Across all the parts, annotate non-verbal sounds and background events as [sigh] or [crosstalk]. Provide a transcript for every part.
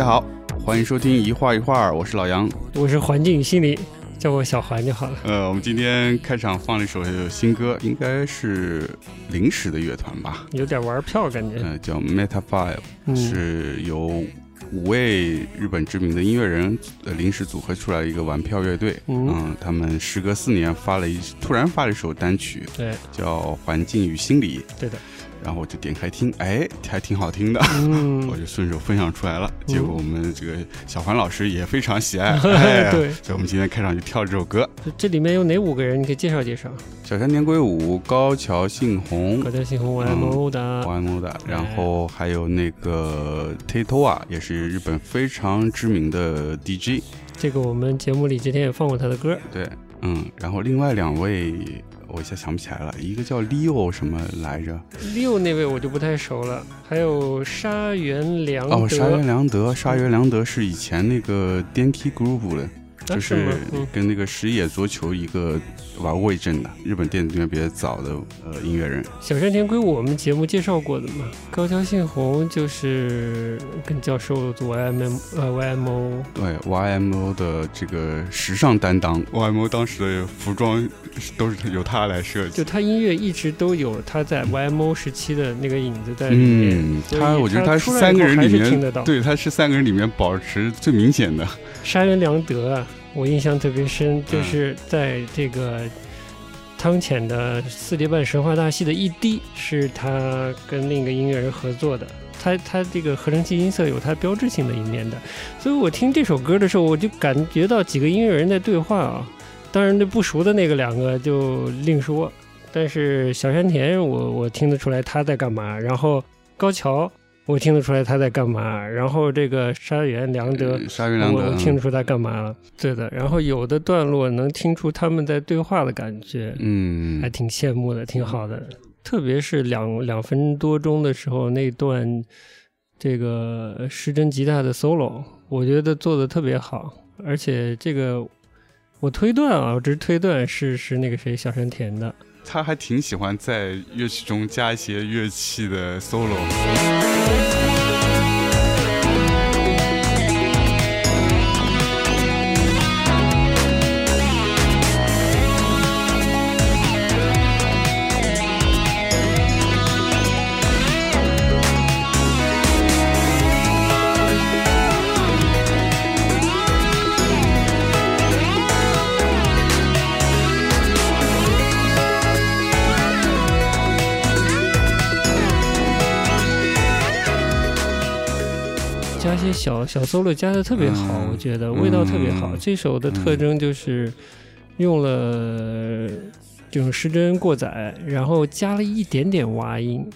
大家好，欢迎收听一画一画，我是老杨，我是环境与心理，叫我小环就好了。呃，我们今天开场放了一首新歌，应该是临时的乐团吧，有点玩票感觉。呃，叫 Meta Five，是由五位日本知名的音乐人呃临时组合出来一个玩票乐队。嗯，他们时隔四年发了一突然发了一首单曲，对，叫《环境与心理》。对的。然后我就点开听，哎，还挺好听的，[laughs] 我就顺手分享出来了。结果我们这个小环老师也非常喜爱，[laughs] 对，所以我们今天开场就跳这首歌。这里面有哪五个人？你可以介绍介绍。小山田圭吾、高桥幸宏、高桥幸宏、YMO 的、YMO 的，然后还有那个 Tato 啊，也是日本非常知名的 DJ。这个我们节目里之前也放过他的歌。对，嗯，然后另外两位。我一下想不起来了，一个叫 Leo 什么来着？Leo 那位我就不太熟了。还有沙原良德。哦，沙原良德，沙原良德是以前那个 Denki group 的。就是跟那个石野足球一个玩过一阵的日本电子音乐比较早的呃音乐人。小山田圭吾我们节目介绍过的嘛。高桥幸宏就是跟教授做 YMM 呃 YMO 对 YMO 的这个时尚担当。YMO 当时的服装都是由他来设计。就他音乐一直都有他在 YMO 时期的那个影子在里面。嗯，他我觉得他是三个人里面对他是三个人里面保持最明显的。沙原良德啊。我印象特别深，就是在这个汤浅的四叠半神话大戏的一滴是他跟另一个音乐人合作的，他他这个合成器音色有他标志性的一面的，所以我听这首歌的时候，我就感觉到几个音乐人在对话啊，当然那不熟的那个两个就另说，但是小山田我我听得出来他在干嘛，然后高桥。我听得出来他在干嘛，然后这个沙原良德，沙原良德，我听得出他干嘛了。对的，然后有的段落能听出他们在对话的感觉，嗯，还挺羡慕的，挺好的。特别是两两分多钟的时候那段，这个失真吉他的 solo，我觉得做的特别好。而且这个我推断啊，我只是推断是是那个谁小山田的。他还挺喜欢在乐器中加一些乐器的 solo。小小 solo 加的特别好，我觉得味道特别好。这首的特征就是用了这种失真过载，然后加了一点点挖音，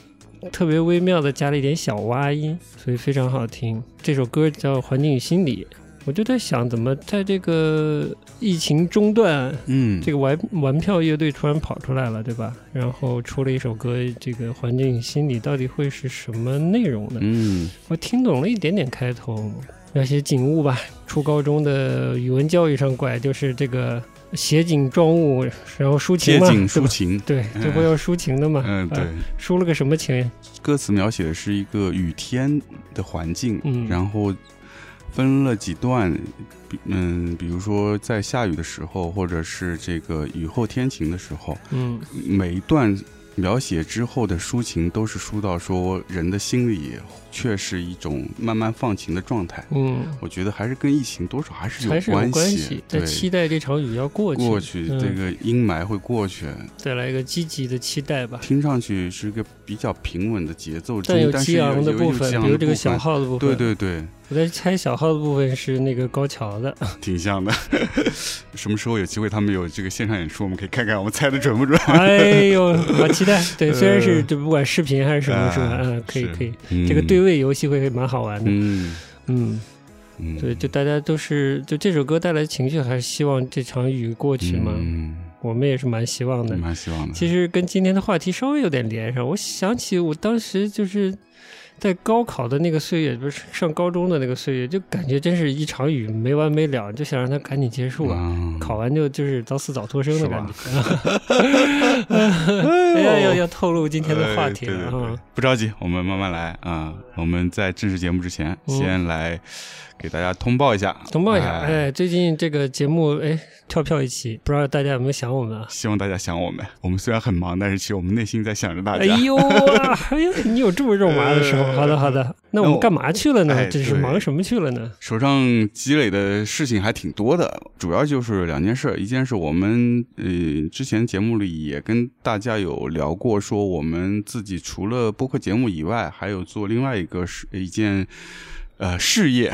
特别微妙的加了一点小挖音，所以非常好听。这首歌叫《环境与心理》。我就在想，怎么在这个疫情中断，嗯，这个玩玩票乐队突然跑出来了，对吧？然后出了一首歌，这个环境心理到底会是什么内容呢？嗯，我听懂了一点点开头，那些景物吧。初高中的语文教育上拐就是这个写景状物，然后抒情嘛，抒情，对，这不要抒情的嘛？嗯，对，抒了个什么情？歌词描写的是一个雨天的环境，嗯，然后。分了几段，嗯，比如说在下雨的时候，或者是这个雨后天晴的时候，嗯，每一段描写之后的抒情都是抒到说人的心里。却是一种慢慢放晴的状态。嗯，我觉得还是跟疫情多少还是有关系。在期待这场雨要过去，过去这个阴霾会过去。再来一个积极的期待吧。听上去是一个比较平稳的节奏，但有激昂的部分，比如这个小号的部分。对对对，我在猜小号的部分是那个高桥的，[laughs] 挺像的。[laughs] 什么时候有机会他们有这个线上演出，我们可以看看我们猜的准不准？[laughs] 哎呦，好期待！对，虽然是就不管视频还是什么，是吧？嗯，可以可以，这个对。位游戏会蛮好玩的，嗯嗯嗯，对，就大家都是就这首歌带来的情绪，还是希望这场雨过去嘛。嗯，我们也是蛮希望的，蛮希望的。其实跟今天的话题稍微有点连上，我想起我当时就是在高考的那个岁月，不是上高中的那个岁月，就感觉真是一场雨没完没了，就想让它赶紧结束啊！考完就就是早死早脱生的感觉。[laughs] 哎呀，要要透露今天的话题了啊！不着急，我们慢慢来啊！我们在正式节目之前，先来。给大家通报一下，通报一下，哎，最近这个节目，哎，跳票一期，不知道大家有没有想我们啊？希望大家想我们。我们虽然很忙，但是其实我们内心在想着大家。哎呦啊，哎呦，你有这么肉麻的时候？好的，好的。那我们干嘛去了呢？这是忙什么去了呢？手上积累的事情还挺多的，主要就是两件事。一件是我们呃之前节目里也跟大家有聊过，说我们自己除了播客节目以外，还有做另外一个是一件。呃，事业，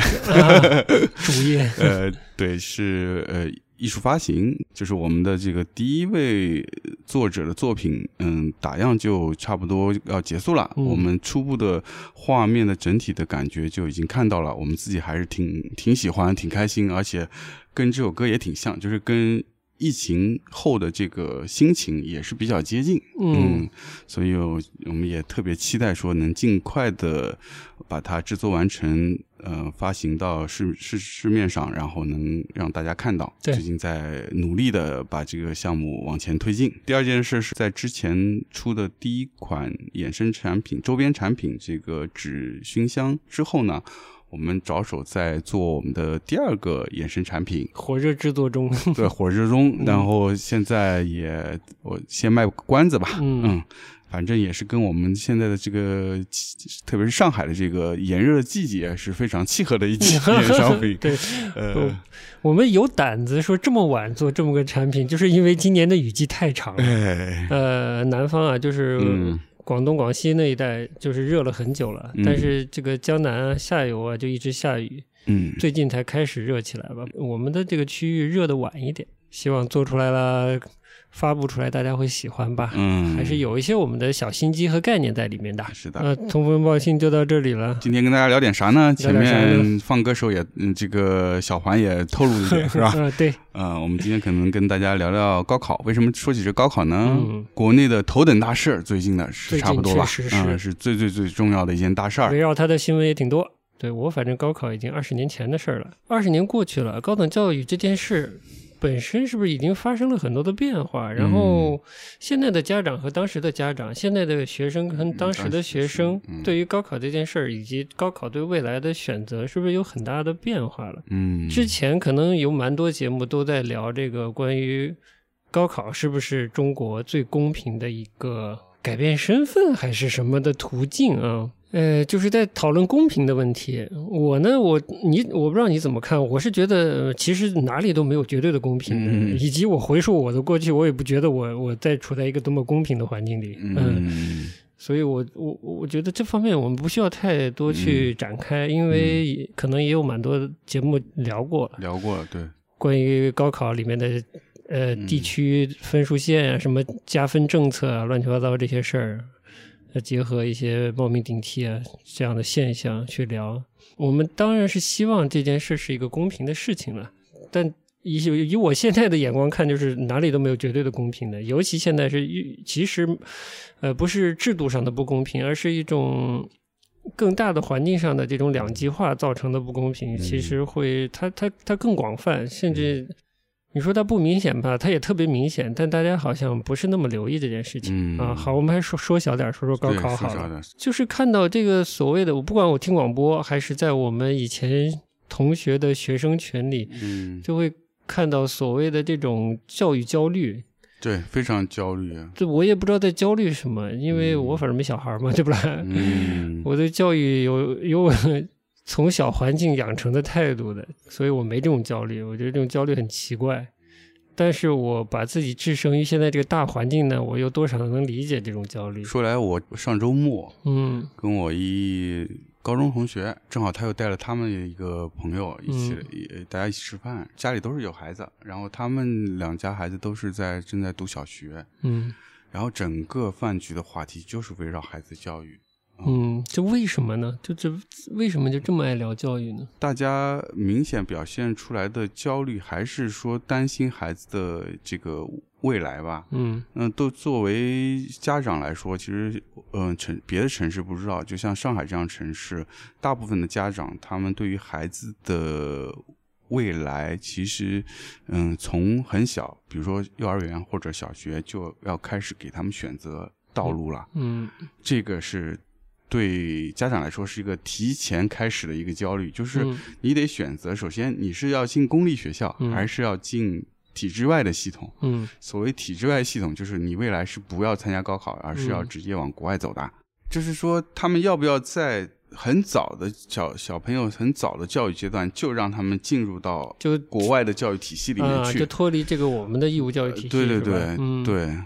主业，[laughs] 呃，对，是呃，艺术发行，就是我们的这个第一位作者的作品，嗯，打样就差不多要结束了。我们初步的画面的整体的感觉就已经看到了，我们自己还是挺挺喜欢，挺开心，而且跟这首歌也挺像，就是跟。疫情后的这个心情也是比较接近，嗯，所以我们也特别期待说能尽快的把它制作完成，呃，发行到市市市面上，然后能让大家看到。最近在努力的把这个项目往前推进。第二件事是在之前出的第一款衍生产品、周边产品这个纸熏香之后呢。我们着手在做我们的第二个衍生产品，火热制作中。[laughs] 对，火热中。然后现在也，我先卖个关子吧。嗯，反正也是跟我们现在的这个，特别是上海的这个炎热的季节是非常契合的一件 [laughs] 商品。对，呃，我们有胆子说这么晚做这么个产品，就是因为今年的雨季太长了。呃，南方啊，就是。广东、广西那一带就是热了很久了，但是这个江南下游啊就一直下雨，嗯，最近才开始热起来吧。我们的这个区域热的晚一点，希望做出来了。发布出来，大家会喜欢吧？嗯，还是有一些我们的小心机和概念在里面的。是的，呃，通风报信就到这里了。今天跟大家聊点啥呢？前面放歌时候也，嗯，这个小环也透露一点，[laughs] 是吧？嗯，对。呃，我们今天可能跟大家聊聊高考。为什么说起这高考呢？国内的头等大事，最近的是差不多吧？嗯，是最最最重要的一件大事儿。围绕它的新闻也挺多。对我反正高考已经二十年前的事儿了，二十年过去了，高等教育这件事。本身是不是已经发生了很多的变化？然后现在的家长和当时的家长，现在的学生跟当时的学生，对于高考这件事儿以及高考对未来的选择，是不是有很大的变化了？嗯，之前可能有蛮多节目都在聊这个关于高考是不是中国最公平的一个改变身份还是什么的途径啊？呃，就是在讨论公平的问题。我呢，我你我不知道你怎么看。我是觉得其实哪里都没有绝对的公平，嗯以及我回溯我的过去，我也不觉得我我在处在一个多么公平的环境里。嗯，所以我我我觉得这方面我们不需要太多去展开，因为可能也有蛮多节目聊过了聊过了，对，关于高考里面的呃地区分数线啊，什么加分政策啊，乱七八糟这些事儿。要结合一些冒名顶替啊这样的现象去聊，我们当然是希望这件事是一个公平的事情了。但以以我现在的眼光看，就是哪里都没有绝对的公平的。尤其现在是，其实呃不是制度上的不公平，而是一种更大的环境上的这种两极化造成的不公平。其实会它它它更广泛，甚至。你说它不明显吧？它也特别明显，但大家好像不是那么留意这件事情啊。好，我们还说说小点，说说高考好了。就是看到这个所谓的，我不管我听广播还是在我们以前同学的学生群里，嗯，就会看到所谓的这种教育焦虑。对，非常焦虑啊。这我也不知道在焦虑什么，因为我反正没小孩嘛，对不啦？嗯，[laughs] 我对教育有有。从小环境养成的态度的，所以我没这种焦虑。我觉得这种焦虑很奇怪，但是我把自己置身于现在这个大环境呢，我又多少能理解这种焦虑。说来，我上周末，嗯，跟我一高中同学，正好他又带了他们一个朋友一起，大家一起吃饭，家里都是有孩子，然后他们两家孩子都是在正在读小学，嗯，然后整个饭局的话题就是围绕孩子教育。嗯，这为什么呢？就这为什么就这么爱聊教育呢？大家明显表现出来的焦虑，还是说担心孩子的这个未来吧？嗯嗯，都作为家长来说，其实，嗯，城别的城市不知道，就像上海这样城市，大部分的家长他们对于孩子的未来，其实，嗯，从很小，比如说幼儿园或者小学，就要开始给他们选择道路了。嗯这个是对家长来说是一个提前开始的一个焦虑，就是嗯你得选择，首先你是要进公立学校，嗯还是要进体制外的系统？嗯所谓体制外系统，就是你未来是不要参加高考，而是要嗯直接往国外走的。就是说，他们要不要在很早的小小朋友很早的教育阶段，就让他们进入到就国外的教育体系里面啊，去？就脱离这个我们的义务教育体系，对对对、嗯，对，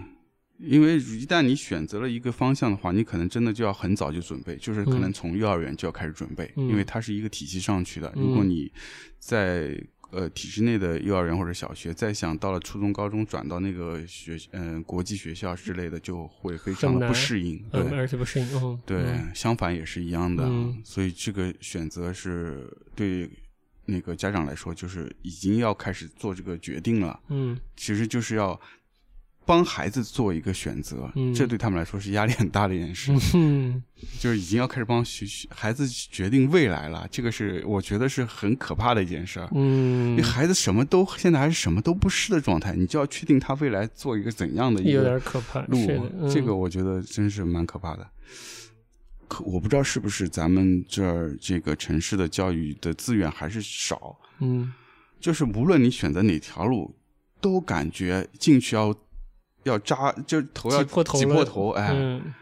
因为一旦你选择了一个方向的话，你可能真的就要很早就准备，就是可能嗯从幼儿园就要开始准备，嗯因为它是一个体系上去的。如果嗯你在呃体制内的幼儿园或者小学，再想到了初中、高中转到那个学嗯、国际学校之类的，就会非常的不适应。对。嗯，而且不适应，嗯，对，嗯相反也是一样的，嗯所以这个选择是对那个家长来说，就是已经要开始做这个决定了。嗯其实就是要帮孩子做一个选择，嗯。这对他们来说是压力很大的一件事，嗯。就是已经要开始帮学孩子决定未来了。这个是我觉得是很可怕的一件事。嗯。为，孩子什么都现在还是什么都不是的状态，你就要确定他未来做一个怎样的一有个点可怕，路，，嗯。这个我觉得真是蛮可怕的。可我不知道是不是咱们这儿这个城市的教育的资源还是少，嗯。就是无论你选择哪条路，都感觉进去要要扎，就头要挤破头了挤破头，哎。嗯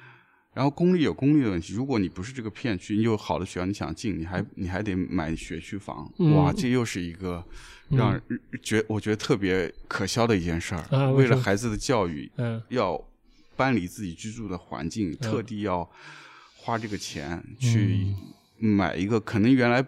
然后公立有公立的问题，如果你不是这个片区，你有好的学校，你想进，你还你还得买学区房，嗯哇，这又是一个让人觉我觉得特别可笑的一件事儿。为啊为了孩子的教育，嗯要搬离自己居住的环境，嗯特地要花这个钱去买一个可能原来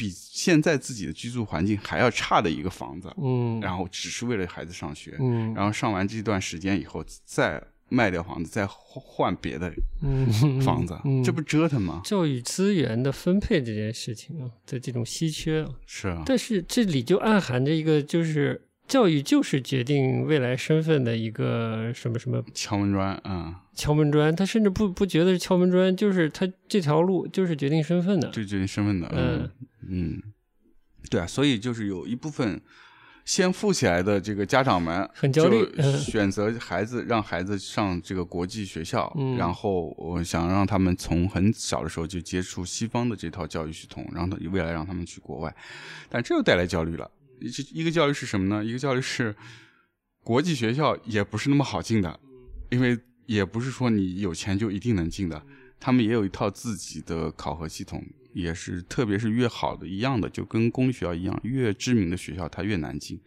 比现在自己的居住环境还要差的一个房子，嗯，然后只是为了孩子上学，嗯。然后上完这段时间以后再卖掉房子，再换别的嗯房子，嗯这不折腾吗？教育资源的分配这件事情啊的这种稀缺啊，是啊，但是这里就暗含着一个，就是教育就是决定未来身份的一个什么什么敲门砖啊，敲门砖，他甚至不不觉得是敲门砖，就是他这条路就是决定身份的。就决定身份的，嗯嗯，对啊，所以就是有一部分。先富起来的这个家长们很焦虑选择孩子让孩子上这个国际学校，嗯然后我想让他们从很小的时候就接触西方的这套教育系统，让他未来让他们去国外，但这又带来焦虑了。这一个教育是什么呢？一个教育是国际学校也不是那么好进的，因为也不是说你有钱就一定能进的，他们也有一套自己的考核系统，也是特别是越好的一样的，就跟公立学校一样，越知名的学校它越难进，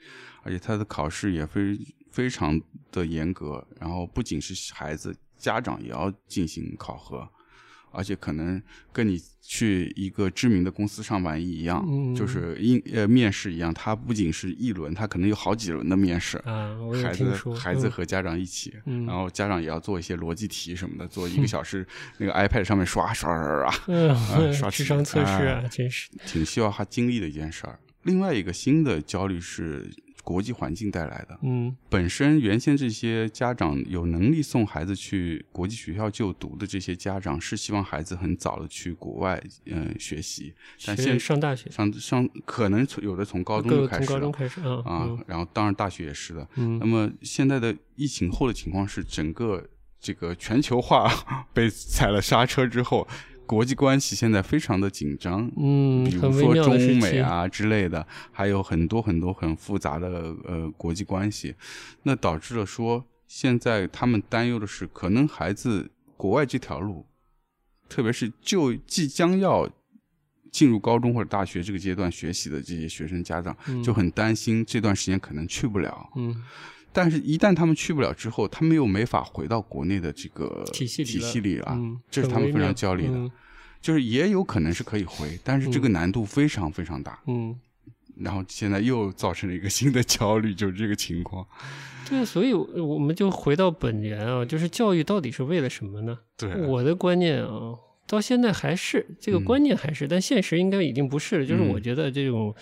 而且它的考试也非非常的严格，然后不仅是孩子，家长也要进行考核。而且可能跟你去一个知名的公司上班一样，嗯就是应呃面试一样，它不仅是一轮，它可能有好几轮的面试。啊，孩子孩子和家长一起，嗯然后家长也要做一些逻辑题什么的，做一个 [laughs] 小时，那个 iPad 上面刷刷刷刷刷，[laughs] 嗯，刷智商测试真是，挺需要他经历的一件事儿。另外一个新的焦虑是国际环境带来的。嗯。本身原先这些家长有能力送孩子去国际学校就读的这些家长，是希望孩子很早的去国外嗯、呃学习，但学现上大学，上上可能从有的从高中就开始了。从高中开始啊啊，然后当然大学也是的。嗯。那么现在的疫情后的情况是，整个这个全球化 [laughs] 被踩了刹车之后，国际关系现在非常的紧张。嗯，比如说中美啊之类的，还有很多很多很复杂的呃国际关系，那导致了说，现在他们担忧的是，可能孩子国外这条路，特别是就即将要进入高中或者大学这个阶段学习的这些学生家长，嗯就很担心这段时间可能去不了。嗯但是，一旦他们去不了之后，他们又没法回到国内的这个体系里体系里啊，嗯，这是他们非常焦虑的。嗯就是也有可能是可以回，但是这个难度非常非常大。嗯，然后现在又造成了一个新的焦虑，就是这个情况。对，所以我们就回到本源啊，就是教育到底是为了什么呢？对，我的观念啊，到现在还是这个观念还是，但现实应该已经不是了。就是我觉得这种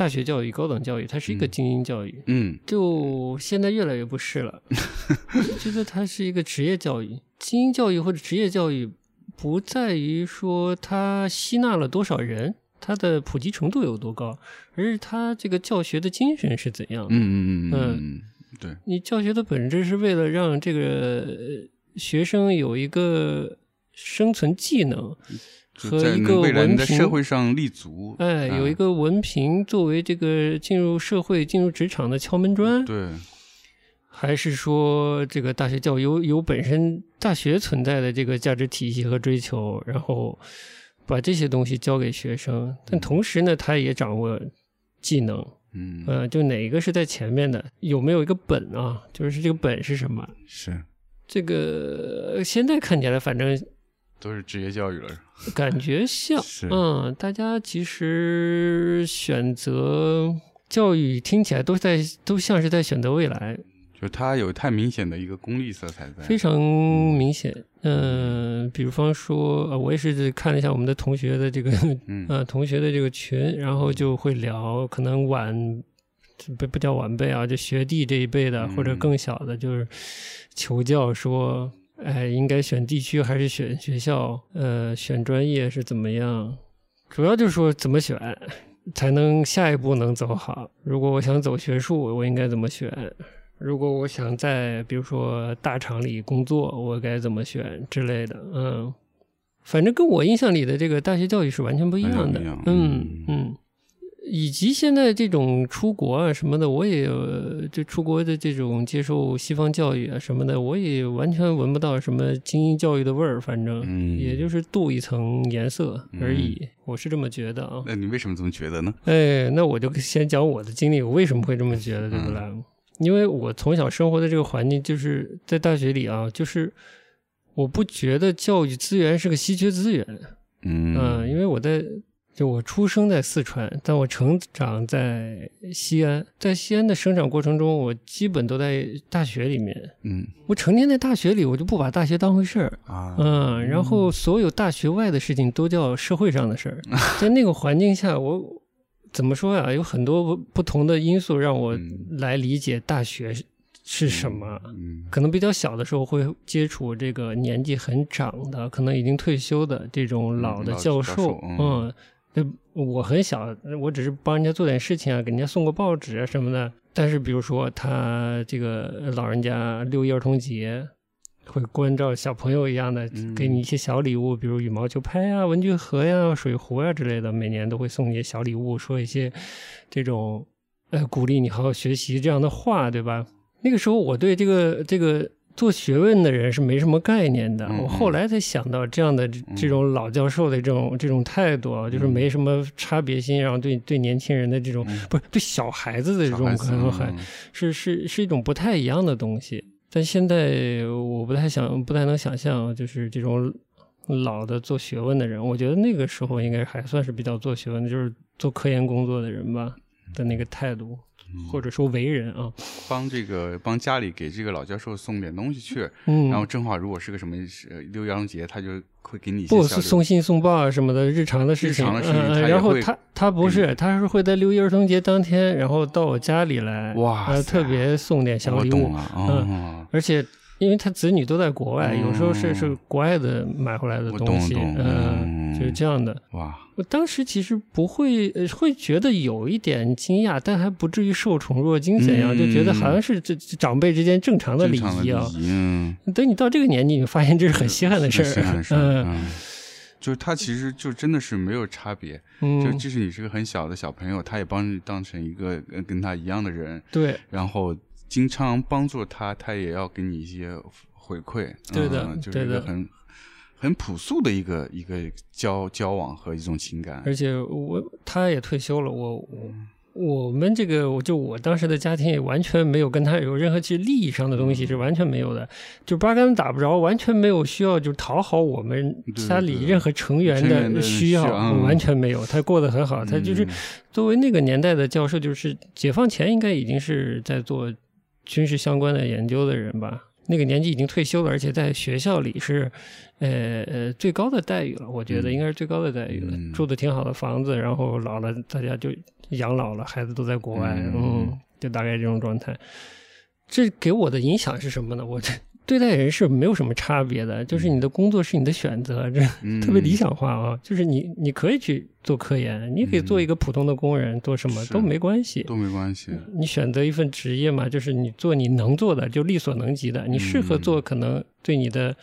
大学教育、高等教育，它是一个精英教育，嗯，就现在越来越不是了。[laughs] 觉得它是一个职业教育，精英教育或者职业教育，不在于说它吸纳了多少人，它的普及程度有多高，而是它这个教学的精神是怎样的。嗯嗯嗯嗯，对，你教学的本质是为了让这个学生有一个生存技能。和一个文凭，社会上立足，哎，有一个文凭作为这个进入社会、进入职场的敲门砖，对，还是说这个大学教育有有本身大学存在的这个价值体系和追求，然后把这些东西教给学生，但同时呢，他也掌握技能，嗯，呃，就哪一个是在前面的，有没有一个本啊？就是这个本是什么？是这个现在看起来，反正。都是职业教育了，感觉像，[laughs] 嗯，大家其实选择教育听起来都在，都像是在选择未来，就它有太明显的一个功利色彩在，非常明显，嗯，比方说，呃我也是看了一下我们的同学的这个，[laughs] 呃，同学的这个群，然后就会聊，可能晚不不叫晚辈啊，就学弟这一辈的或者更小的，就是求教说。哎，应该选地区还是选学校？呃，选专业是怎么样？主要就是说怎么选才能下一步能走好。如果我想走学术，我应该怎么选？如果我想在比如说大厂里工作，我该怎么选之类的？嗯，反正跟我印象里的这个大学教育是完全不一样的。嗯嗯。以及现在这种出国啊什么的，我也就出国的这种接受西方教育啊什么的，我也完全闻不到什么精英教育的味儿，反正，也就是镀一层颜色而已，我是这么觉得啊。那你为什么这么觉得呢？哎，那我就先讲我的经历，我为什么会这么觉得，对不啦？因为我从小生活的这个环境就是在大学里啊，就是我不觉得教育资源是个稀缺资源，嗯，因为我在。就我出生在四川，但我成长在西安。在西安的生长过程中，我基本都在大学里面。嗯，我成天在大学里，我就不把大学当回事儿啊。嗯，然后所有大学外的事情都叫社会上的事儿。[laughs] 在那个环境下，我怎么说呀？有很多不同的因素让我来理解大学是什么。嗯，可能比较小的时候会接触这个年纪很长的，可能已经退休的这种老的教授。嗯。就我很小，我只是帮人家做点事情啊，给人家送个报纸啊什么的。但是比如说他这个老人家六一儿童节，会关照小朋友一样的，给你一些小礼物，比如羽毛球拍呀、文具盒呀、水壶呀之类的，每年都会送你小礼物，说一些这种呃鼓励你好好学习这样的话，对吧？那个时候我对这个这个。做学问的人是没什么概念的。我后来才想到，这样的这种老教授的这种这种态度啊，就是没什么差别心，然后对对年轻人的这种不是对小孩子的这种可能还是是是一种不太一样的东西。但现在我不太想，不太能想象，就是这种老的做学问的人，我觉得那个时候应该还算是比较做学问的，就是做科研工作的人吧的那个态度。或者说为人啊，帮这个帮家里给这个老教授送点东西去，嗯，然后正好如果是个什么六一儿童节，他就会给你不送信送报啊什么的日常的事情，然后他他不是，他是会在六一儿童节当天，然后到我家里来，哇，特别送点小礼物，嗯，而且。因为他子女都在国外，有时候是是国外的买回来的东西，嗯，就是这样的。哇！我当时其实不会，会觉得有一点惊讶，但还不至于受宠若惊怎样，就觉得好像是这长辈之间正常的礼仪啊。嗯。等你到这个年纪，你发现这是很稀罕的事儿。[laughs] 嗯。就是他其实就真的是没有差别，就即使你是个很小的小朋友，他也帮你当成一个跟他一样的人。对。然后。经常帮助他，他也要给你一些回馈。对的，就是一个很很朴素的一个一个交交往和一种情感。而且我他也退休了，我我我们这个就我当时的家庭也完全没有跟他有任何其实利益上的东西是完全没有的，就八竿子打不着，完全没有需要就讨好我们家里任何成员的需要，完全没有。他过得很好，他就是作为那个年代的教授，就是解放前应该已经是在做。军事相关的研究的人吧，那个年纪已经退休了，而且在学校里是，呃呃最高的待遇了，我觉得应该是最高的待遇了，住的挺好的房子，然后老了大家就养老了，孩子都在国外，嗯，就大概这种状态。这给我的影响是什么呢？我这。对待人是没有什么差别的，就是你的工作是你的选择，这特别理想化啊。就是你你可以去做科研，你可以做一个普通的工人，做什么都没关系，都没关系。你选择一份职业嘛，就是你做你能做的，就力所能及的。你适合做可能对你的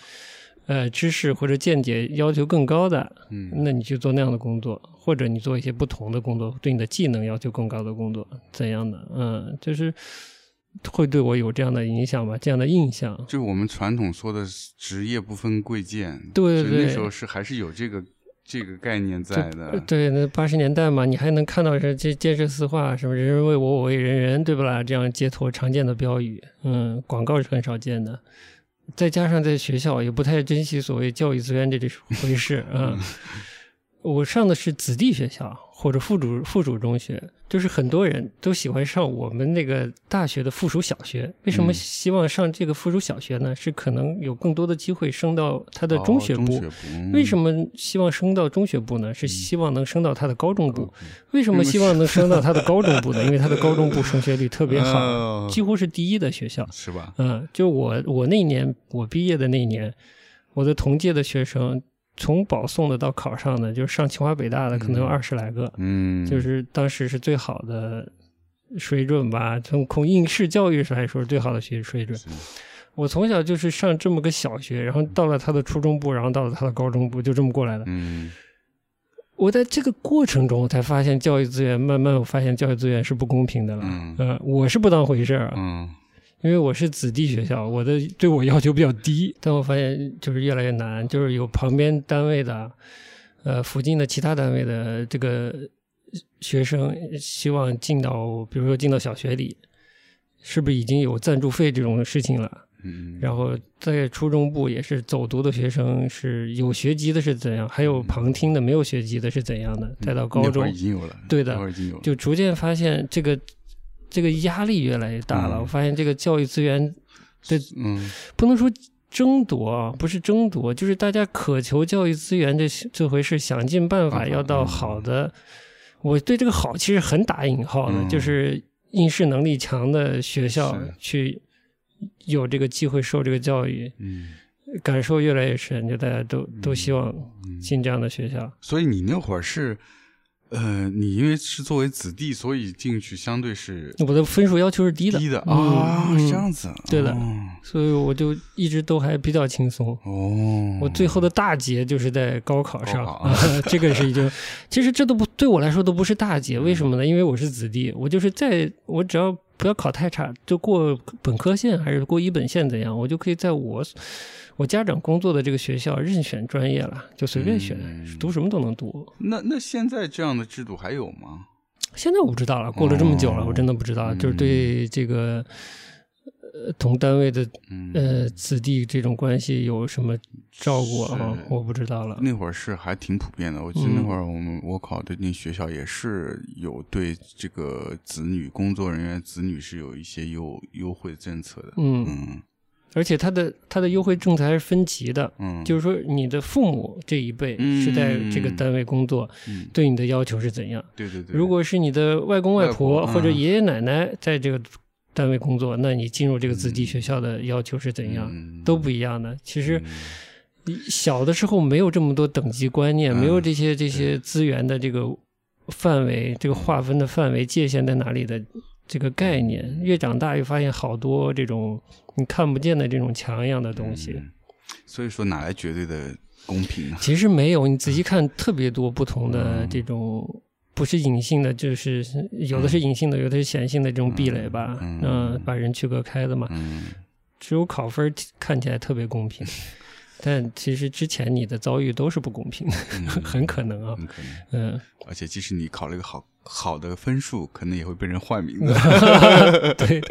呃知识或者见解要求更高的，嗯，那你去做那样的工作，或者你做一些不同的工作，对你的技能要求更高的工作，怎样的？嗯，就是。会对我有这样的影响吗？这样的印象，就我们传统说的职业不分贵贱，对对对，那时候是还是有这个这个概念在的。对，那八十年代嘛，你还能看到这这建设四化，什么“人人为我，我为人人”，对不啦？这样街头常见的标语，嗯，广告是很少见的。再加上在学校也不太珍惜所谓教育资源这这回事啊。[laughs] 我上的是子弟学校或者附属附属中学，就是很多人都喜欢上我们那个大学的附属小学。为什么希望上这个附属小学呢？是可能有更多的机会升到他的中学部。为什么希望升到中学部呢？是希望能升到他的高中部。[laughs] 为什么希望能升到他的高中部呢？因为他的高中部升学率特别好，几乎是第一的学校。是吧？嗯，就我我那年我毕业的那一年，我的同届的学生。从保送的到考上的，就是上清华北大的，可能有二十来个，嗯，就是当时是最好的水准吧。从从应试教育上来说，是最好的学习水准。我从小就是上这么个小学，然后到了他的初中部，然后到了他的高中部，就这么过来的。嗯，我在这个过程中才发现，教育资源慢慢我发现教育资源是不公平的了。嗯，我是不当回事儿。嗯。因为我是子弟学校，我的对我要求比较低，但我发现就是越来越难，就是有旁边单位的，呃，附近的其他单位的这个学生希望进到，比如说进到小学里，是不是已经有赞助费这种事情了？嗯，然后在初中部也是走读的学生是有学籍的是怎样，还有旁听的没有学籍的是怎样的？再到高中已经有了，对的，就逐渐发现这个。这个压力越来越大了，我发现这个教育资源的，嗯，不能说争夺啊，不是争夺，就是大家渴求教育资源这这回事，想尽办法要到好的。我对这个好其实很打引号的，就是应试能力强的学校去有这个机会受这个教育，嗯，感受越来越深，就大家都都希望进这样的学校。所以你那会儿是。呃，你因为是作为子弟，所以进去相对是我的分数要求是低的，低的啊，这样子，对的，所以我就一直都还比较轻松。哦，我最后的大劫就是在高考上，[laughs] 这个是已经，其实这都不对我来说都不是大劫，为什么呢？因为我是子弟，我就是在我只要不要考太差，就过本科线还是过一本线怎样，我就可以在我。我家长工作的这个学校任选专业了，就随便选，读什么都能读。那那现在这样的制度还有吗？现在我不知道了，过了这么久了，我真的不知道。就是对这个呃同单位的呃子弟这种关系有什么照顾啊？我不知道了。那会儿是还挺普遍的，我记得那会儿我们我考的那学校也是有对这个子女工作人员子女是有一些优优惠政策的。嗯。而且他的他的优惠政策还是分级的，嗯，就是说你的父母这一辈是在这个单位工作，对你的要求是怎样？对对对。如果是你的外公外婆或者爷爷奶奶在这个单位工作，那你进入这个子弟学校的要求是怎样？都不一样的。其实小的时候没有这么多等级观念，没有这些这些资源的这个范围，这个划分的范围界限在哪里的？这个概念越长大越发现好多这种你看不见的这种墙一样的东西，所以说哪来绝对的公平呢？其实没有，你仔细看特别多不同的这种不是隐性的，就是有的是隐性的，有的是显性的这种壁垒吧，嗯，把人区隔开的嘛。只有考分看起来特别公平，[laughs] 但其实之前你的遭遇都是不公平的，[laughs] 很可能啊，很可能，嗯，而且即使你考了一个好。好的分数可能也会被人换名字，[laughs] 对，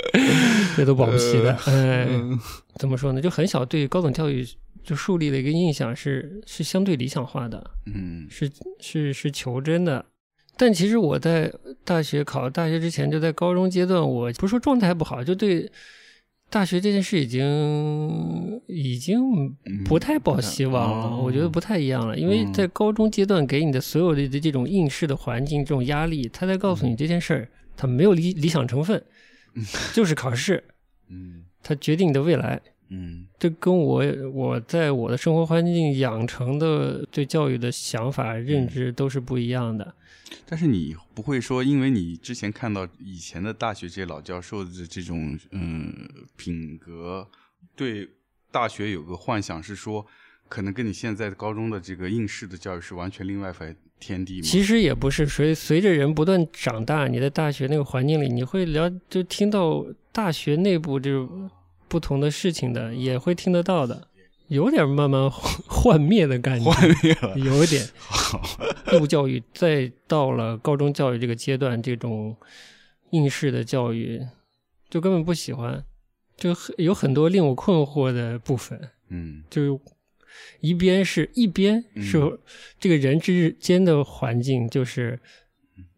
这都保不齐的。嗯，怎么说呢？就很小对高等教育就树立了一个印象，是是相对理想化的，嗯，是是是求真的。但其实我在大学考大学之前，就在高中阶段，我不是说状态不好，就对大学这件事已经已经不太抱希望了，我觉得不太一样了。因为在高中阶段给你的所有的这种应试的环境、这种压力，他在告诉你这件事儿，它没有理理想成分，就是考试，[laughs] 嗯，它决定你的未来。嗯，这跟我我在我的生活环境养成的对教育的想法认知都是不一样的。但是你不会说，因为你之前看到以前的大学这些老教授的这种嗯品格，对大学有个幻想，是说可能跟你现在高中的这个应试的教育是完全另外一番天地吗？其实也不是，随随着人不断长大，你在大学那个环境里，你会聊就听到大学内部这种。不同的事情的也会听得到的，有点慢慢幻灭的感觉，幻灭了，有一点。义务教育再到了高中教育这个阶段，这种应试的教育就根本不喜欢，就有很多令我困惑的部分。嗯，就一边是一边是这个人之间的环境，就是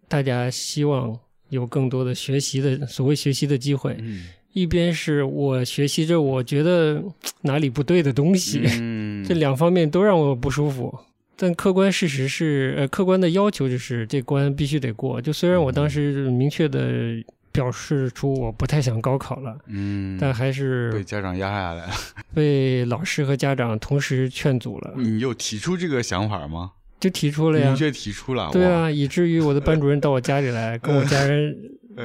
大家希望有更多的学习的所谓学习的机会。嗯。一边是我学习着我觉得 [tsk] 哪里不对的东西，[laughs] 这两方面都让我不舒服。但客观事实是，呃，客观的要求就是这关必须得过。就虽然我当时明确的表示出我不太想高考了，嗯，但还是被家长压下来了，[laughs] 被老师和家长同时劝阻了。你有提出这个想法吗？就提出了呀，明确提出了。对啊，以至于我的班主任到我家里来跟我家人。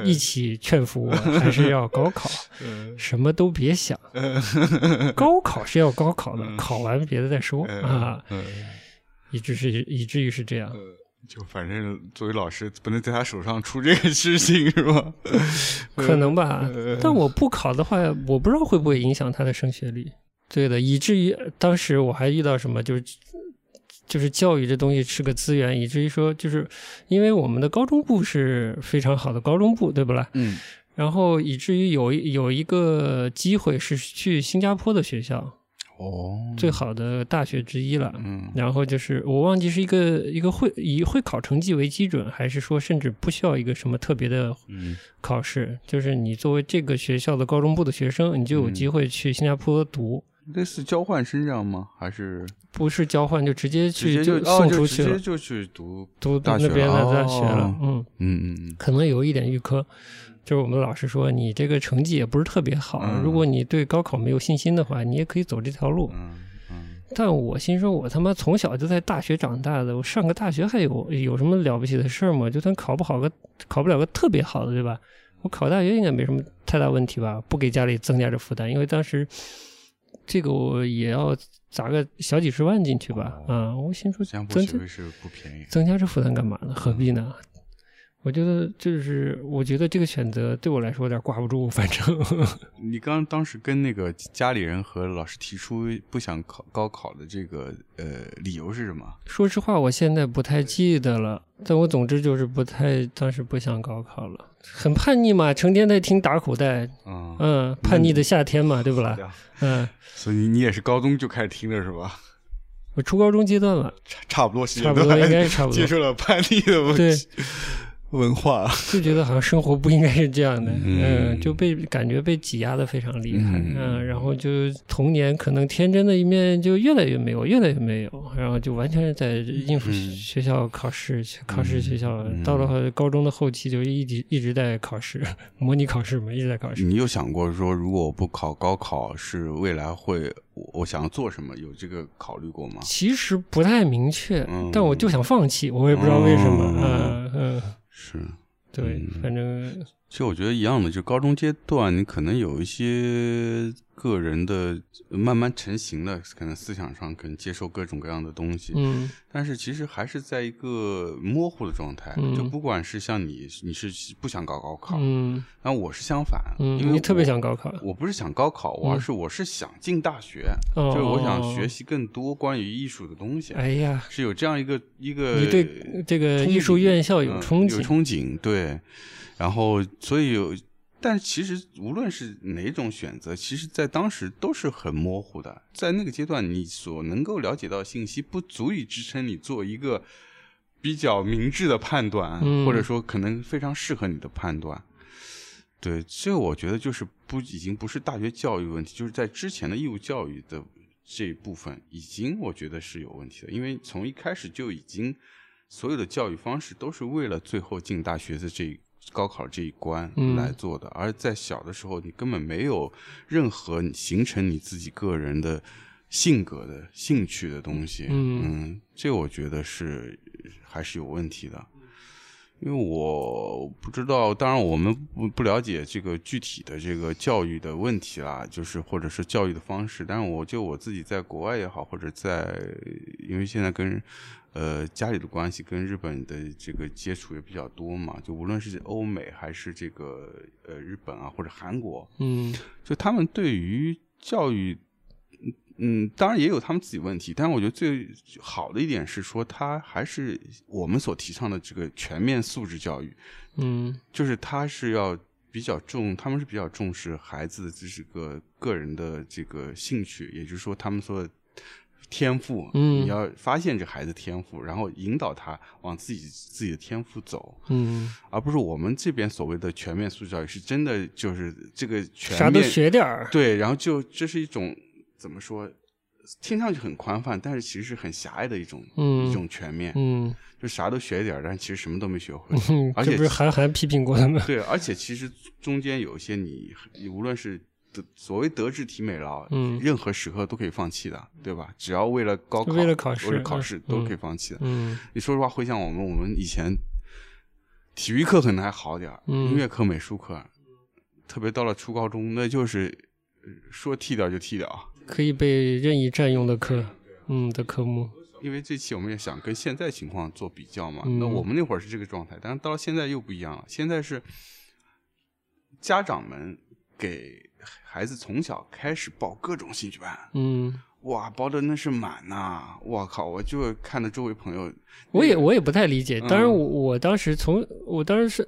一起劝服我，还是要高考，什么都别想。[laughs] 高考是要高考的，考完别的再说啊。以至是以至于是这样。就反正作为老师，不能在他手上出这个事情，是吧？[laughs] 可能吧。但我不考的话，我不知道会不会影响他的升学率。对的，以至于当时我还遇到什么，就是。就是教育这东西是个资源，以至于说，就是因为我们的高中部是非常好的高中部，对不啦？嗯。然后以至于有有一个机会是去新加坡的学校，哦，最好的大学之一了。嗯。然后就是我忘记是一个一个会以会考成绩为基准，还是说甚至不需要一个什么特别的考试，就是你作为这个学校的高中部的学生，你就有机会去新加坡读。类似交换生这样吗？还是不是交换，就直接去就送出去了，直接就去读读那边的大学了。嗯嗯嗯，可能有一点预科，就是我们老师说你这个成绩也不是特别好，如果你对高考没有信心的话，你也可以走这条路。嗯嗯。但我心说，我他妈从小就在大学长大的，我上个大学还有有什么了不起的事儿吗？就算考不好个，考不了个特别好的，对吧？我考大学应该没什么太大问题吧？不给家里增加这负担，因为当时。这个我也要砸个小几十万进去吧，啊！我心说增加是不便宜，增加这负担干嘛呢？何必呢？我觉得就是，我觉得这个选择对我来说有点挂不住。反正 [laughs] 你刚当时跟那个家里人和老师提出不想考高考的这个呃理由是什么？说实话，我现在不太记得了。但我总之就是不太当时不想高考了，很叛逆嘛，成天在听打口袋，嗯，叛逆的夏天嘛，对不啦？嗯，所以你也是高中就开始听的是吧？我初高中阶段了，差差不多，差不多应该是差不多接受了叛逆的问题。文化就觉得好像生活不应该是这样的，嗯，就被感觉被挤压的非常厉害，嗯，然后就童年可能天真的一面就越来越没有，越来越没有，然后就完全是在应付学校考试，考试学校，到了高中的后期就一直一直在考试，[laughs] 模拟考试嘛，一直在考试。你有想过说，如果我不考高考，是未来会我想要做什么？有这个考虑过吗？其实不太明确，但我就想放弃，我也不知道为什么，嗯嗯。是，对，反正其实我觉得一样的，就高中阶段，你可能有一些。个人的慢慢成型的，可能思想上可能接受各种各样的东西，嗯，但是其实还是在一个模糊的状态。就不管是像你，你是不想搞高考，嗯，然后我是相反，嗯，因为特别想高考。我不是想高考，而是我是想进大学，就是我想学习更多关于艺术的东西。哎呀，是有这样一个一个，你对这个艺术院校有憧憬，有憧憬，对，然后所以有。但其实无论是哪种选择，其实在当时都是很模糊的。在那个阶段，你所能够了解到信息不足以支撑你做一个比较明智的判断，或者说可能非常适合你的判断。对，这我觉得就是不已经不是大学教育问题，就是在之前的义务教育的这一部分，已经我觉得是有问题的，因为从一开始就已经所有的教育方式都是为了最后进大学的这高考这一关来做的，而在小的时候你根本没有任何形成你自己个人的性格的兴趣的东西，嗯，这我觉得是还是有问题的。因为我不知道，当然我们不不了解这个具体的这个教育的问题啦，就是或者是教育的方式。但是我就我自己在国外也好，或者在，因为现在跟呃家里的关系跟日本的这个接触也比较多嘛，就无论是欧美还是这个呃日本啊或者韩国，嗯，就他们对于教育。嗯，当然也有他们自己问题，但是我觉得最好的一点是说，他还是我们所提倡的这个全面素质教育。嗯，就是他是要比较重，他们是比较重视孩子的这是个个人的这个兴趣，也就是说，他们说天赋，嗯，你要发现这孩子天赋，然后引导他往自己自己的天赋走，嗯，而不是我们这边所谓的全面素质教育，是真的就是这个全啥都学点儿，对，然后就这是一种。怎么说？听上去很宽泛，但是其实是很狭隘的一种一种全面，嗯，就啥都学一点，但其实什么都没学会。[laughs] 而且不是韩寒批评过他们？对，而且其实中间有一些你，无论是德所谓德智体美劳，嗯，任何时刻都可以放弃的，对吧？只要为了高考，为了考试，考试都可以放弃的。嗯，你说实话，回想我们，我们以前体育课可能还好点音乐课、美术课，特别到了初高中，那就是说替掉就替掉。可以被任意占用的科，嗯，的科目。因为这期我们也想跟现在情况做比较嘛，那我们那会儿是这个状态，但是到了现在又不一样了。现在是家长们给孩子从小开始报各种兴趣班，嗯，哇，报的那是满呐！我靠，我就看到周围朋友，我也我也不太理解。当然，我我当时从我当时是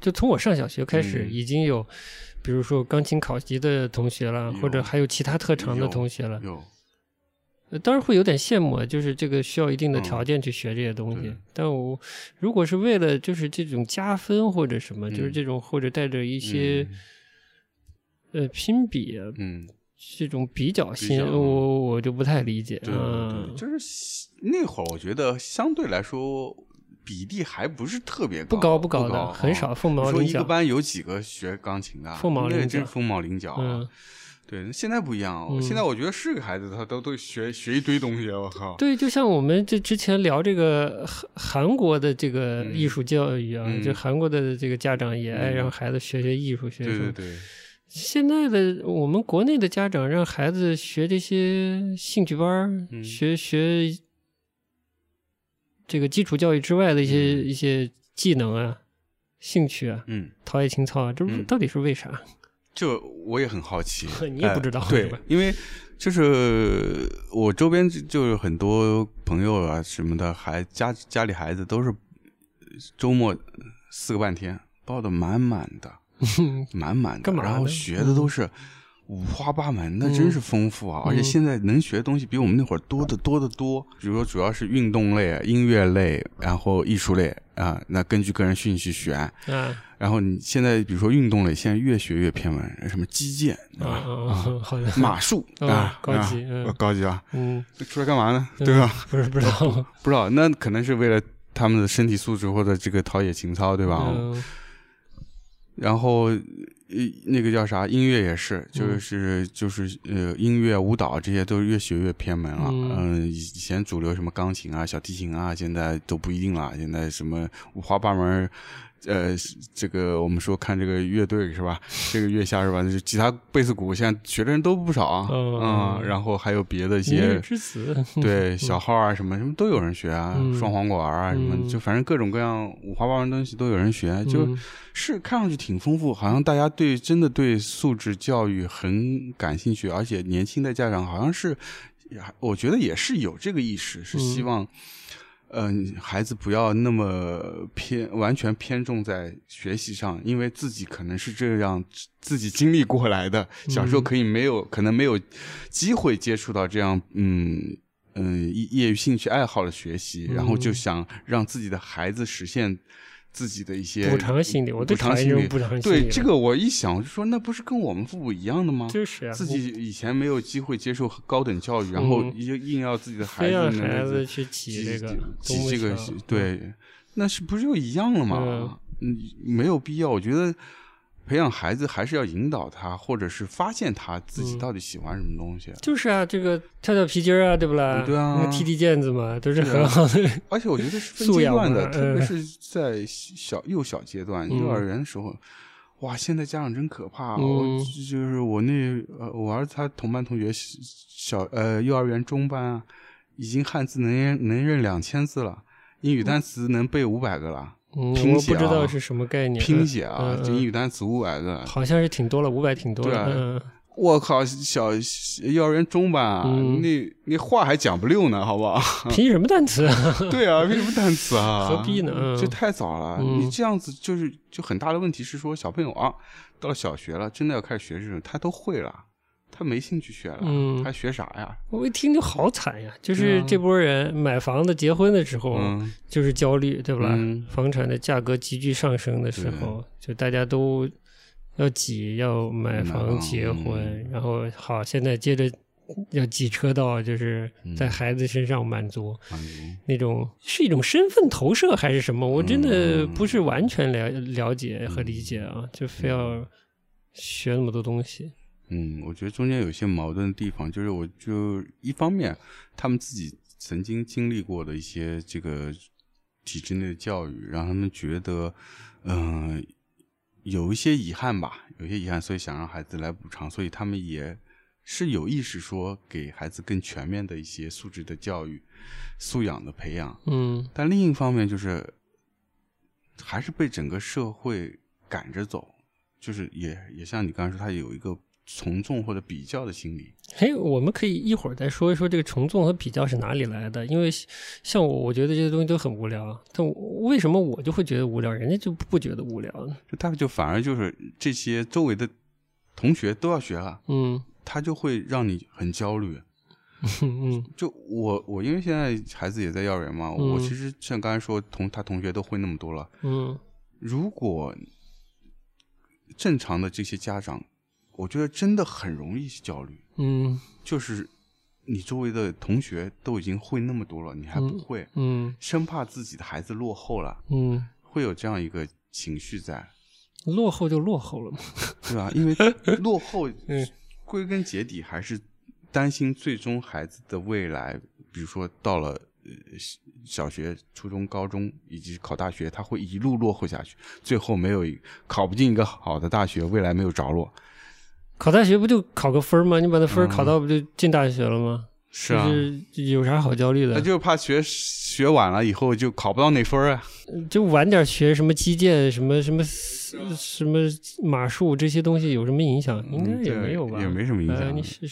就从我上小学开始已经有。比如说钢琴考级的同学了，或者还有其他特长的同学了，有，当然会有点羡慕，就是这个需要一定的条件去学这些东西。但我如果是为了就是这种加分或者什么，就是这种或者带着一些呃拼比，嗯，这种比较心，我我就不太理解。对对对，就是那会儿我觉得相对来说。比例还不是特别高，不高不高的，很少。凤毛麟角。说一个班有几个学钢琴的？凤毛麟角，凤毛麟角。嗯，对，现在不一样。现在我觉得是个孩子，他都都学学一堆东西。我靠。对，就像我们这之前聊这个韩韩国的这个艺术教育啊，就韩国的这个家长也爱让孩子学学艺术，学对对对。现在的我们国内的家长让孩子学这些兴趣班，学学。这个基础教育之外的一些一些技能啊、兴趣啊，嗯，陶冶情操啊，这到底是为啥？[laughs] 就我也很好奇，[laughs] 你也不知道对，因为就是我周边就是很多朋友啊什么的，还家家里孩子都是周末四个半天报的满满的，[laughs] 满满的，然后学的都是。五花八门，那真是丰富啊！而且现在能学的东西比我们那会儿多得多得多。比如说，主要是运动类、音乐类，然后艺术类啊。那根据个人兴趣选。嗯。然后你现在比如说运动类，现在越学越偏门，什么击剑啊，好的，马术啊，高级，高级啊。嗯。出来干嘛呢？对吧？不是不知道，[laughs] 不知道。那可能是为了他们的身体素质或者这个陶冶情操，对吧？嗯。然后。呃，那个叫啥？音乐也是，就是就是呃，音乐、舞蹈这些都越学越偏门了。嗯，以前主流什么钢琴啊、小提琴啊，现在都不一定了。现在什么五花八门，呃，这个我们说看这个乐队是吧？这个月下是吧？就吉他、贝斯、鼓，现在学的人都不少啊。嗯，然后还有别的一些之词，对 [laughs] 小号啊什么什么都有人学啊，双簧管啊什么，就反正各种各样五花八门东西都有人学，就。是看上去挺丰富，好像大家对真的对素质教育很感兴趣，而且年轻的家长好像是，我觉得也是有这个意识，是希望，嗯，孩子不要那么偏，完全偏重在学习上，因为自己可能是这样自己经历过来的，小时候可以没有，可能没有机会接触到这样，嗯嗯，业余兴趣爱好的学习，然后就想让自己的孩子实现。自己的一些补偿心理，我对补偿心理。补偿心理。对这个，我一想，我就说那不是跟我们父母一样的吗？就是啊，自己以前没有机会接受高等教育，然后硬硬要自己的孩子让孩子去挤这个挤这个，对，那是不是就一样了吗？嗯，没有必要。我觉得。培养孩子还是要引导他，或者是发现他自己到底喜欢什么东西。就是啊，这个跳跳皮筋啊，对不啦？对啊，踢踢毽子嘛，都是很好的。[laughs] 而且我觉得是分阶段的，特别是在小幼小阶段，幼儿园的时候，哇，现在家长真可怕。我就是我那呃，我儿子他同班同学小呃幼儿园中班啊，已经汉字能能认两千字了，英语单词能背五百个了。拼写啊，不知道是什么概念。拼写啊，这英语单词五百个，好像是挺多了，五百挺多的。我靠，小幼儿园中班，那那话还讲不溜呢，好不好？[laughs] 拼什么单词？[laughs] 对啊，拼什么单词啊？何必呢？这太早了，你这样子就是就很大的问题是说，小朋友啊，到了小学了，真的要开始学这种，他都会了。他没兴趣学了，他学啥呀？我一听就好惨呀！就是这波人买房子、结婚的时候，就是焦虑，对不啦？房产的价格急剧上升的时候，就大家都要挤，要买房、结婚，然后好，现在接着要挤车道，就是在孩子身上满足那种是一种身份投射还是什么？我真的不是完全了了解和理解啊，就非要学那么多东西。嗯，我觉得中间有些矛盾的地方，就是我就一方面，他们自己曾经经历过的一些这个体制内的教育，让他们觉得，嗯，有一些遗憾吧，有些遗憾，所以想让孩子来补偿，所以他们也是有意识说给孩子更全面的一些素质的教育、素养的培养。嗯，但另一方面就是，还是被整个社会赶着走，就是也也像你刚才说，他有一个。从众或者比较的心理，嘿，我们可以一会儿再说一说这个从众和比较是哪里来的。因为像我，我觉得这些东西都很无聊。但为什么我就会觉得无聊，人家就不觉得无聊呢？就大概就反而就是这些周围的同学都要学了，嗯，他就会让你很焦虑。[laughs] 嗯，就我我因为现在孩子也在幼儿园嘛，我其实像刚才说同他同学都会那么多了，嗯，如果正常的这些家长。我觉得真的很容易焦虑，嗯，就是你周围的同学都已经会那么多了，你还不会，嗯，生怕自己的孩子落后了，嗯，会有这样一个情绪在，落后就落后了嘛，[laughs] 对吧？因为落后，[laughs] 归根结底还是担心最终孩子的未来，比如说到了呃小学、初中、高中以及考大学，他会一路落后下去，最后没有考不进一个好的大学，未来没有着落。考大学不就考个分吗？你把那分考到，不就进大学了吗？是啊，有啥好焦虑的？他就怕学学晚了以后就考不到那分啊。就晚点学什么击剑、什么什么什么马术这些东西有什么影响？应该也没有吧？也没什么影响。你是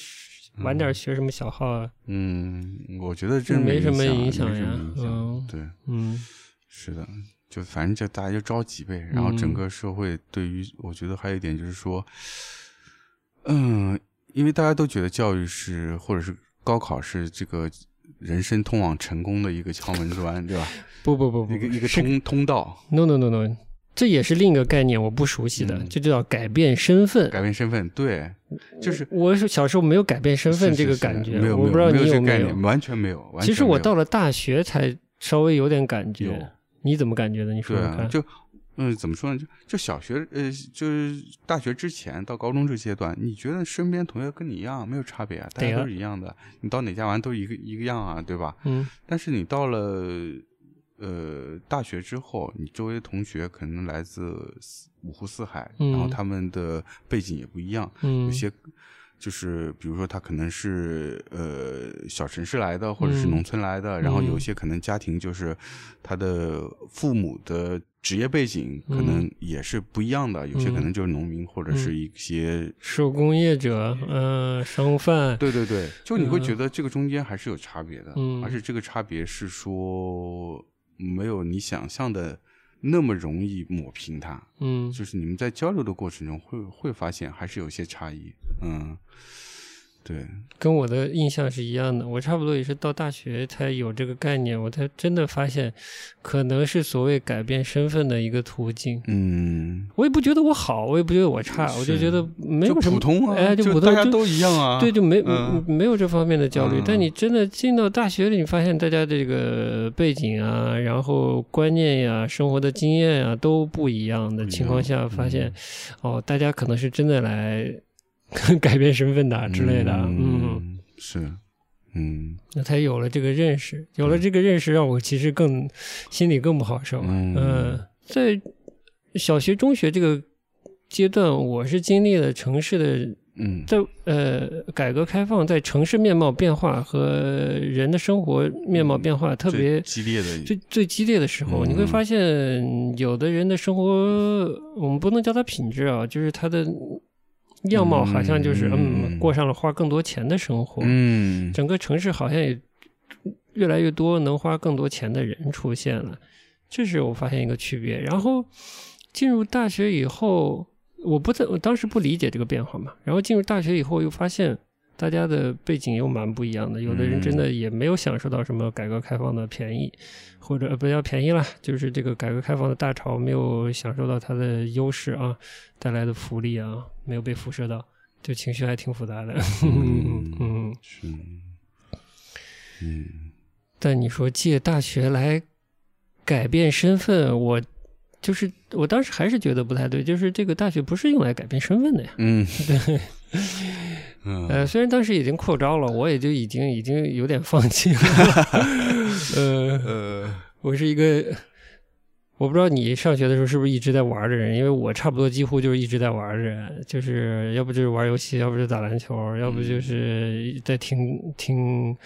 晚点学什么小号啊？嗯，我觉得这没什么影响呀。嗯，对，嗯，是的，就反正就大家就着急呗。然后整个社会对于，我觉得还有一点就是说。嗯，因为大家都觉得教育是，或者是高考是这个人生通往成功的一个敲门砖，对吧？[laughs] 不不不不，一个一个通通道。No no no no，这也是另一个概念，我不熟悉的，就叫改变身份。改变身份，对，就是我是小时候没有改变身份这个感觉，没有，我不知道你有没有，完全没有。其实我到了大学才稍微有点感觉，你怎么感觉的？你说说看。就。嗯，怎么说呢？就就小学，呃，就是大学之前到高中这阶段，你觉得身边同学跟你一样没有差别啊？大家都是一样的，你到哪家玩都一个一个样啊，对吧？嗯。但是你到了呃大学之后，你周围的同学可能来自五湖四海，然后他们的背景也不一样，有些。就是比如说他可能是呃小城市来的，或者是农村来的，然后有些可能家庭就是他的父母的职业背景可能也是不一样的，有些可能就是农民或者是一些。手工业者，嗯，商贩。对对对，就你会觉得这个中间还是有差别的，嗯，而且这个差别是说没有你想象的。那么容易抹平它，嗯，就是你们在交流的过程中会会发现还是有些差异，嗯，对，跟我的印象是一样的。我差不多也是到大学才有这个概念，我才真的发现，可能是所谓改变身份的一个途径。嗯，我也不觉得我好，我也不觉得我差，我就觉得没有什么普通啊，哎，就普通，大家都一样啊。对，就没嗯没有这方面的焦虑。嗯但你真的进到大学里，你发现大家这个背景啊，然后观念呀、生活的经验啊都不一样的情况下，发现哦，大家可能是真的来 [laughs] 改变身份的之类的，嗯，嗯，是，嗯。那才有了这个认识，有了这个认识，让我其实更心里更不好受。嗯。嗯，在小学、中学这个阶段，我是经历了城市的嗯。在呃改革开放，在城市面貌变化和人的生活面貌变化特别激烈的，最最激烈的时候，嗯。你会发现有的人的生活，我们不能叫他品质啊，就是他的样貌好像就是嗯嗯过上了花更多钱的生活，嗯整个城市好像也越来越多能花更多钱的人出现了，这是我发现一个区别。然后进入大学以后，我不在，我当时不理解这个变化嘛。然后进入大学以后，又发现大家的背景又蛮不一样的，有的人真的也没有享受到什么改革开放的便宜，或者呃不要便宜啦，就是这个改革开放的大潮没有享受到它的优势啊带来的福利啊，没有被辐射到，就情绪还挺复杂的。嗯 [laughs] 嗯。是，嗯但你说借大学来改变身份，我就是我当时还是觉得不太对，就是这个大学不是用来改变身份的呀。嗯对，嗯呃，虽然当时已经扩招了，我也就已经已经有点放弃了。[laughs] 呃，呃我是一个，我不知道你上学的时候是不是一直在玩的人，因为我差不多几乎就是一直在玩的人，就是要不就是玩游戏，要不就打篮球，要不就是在听听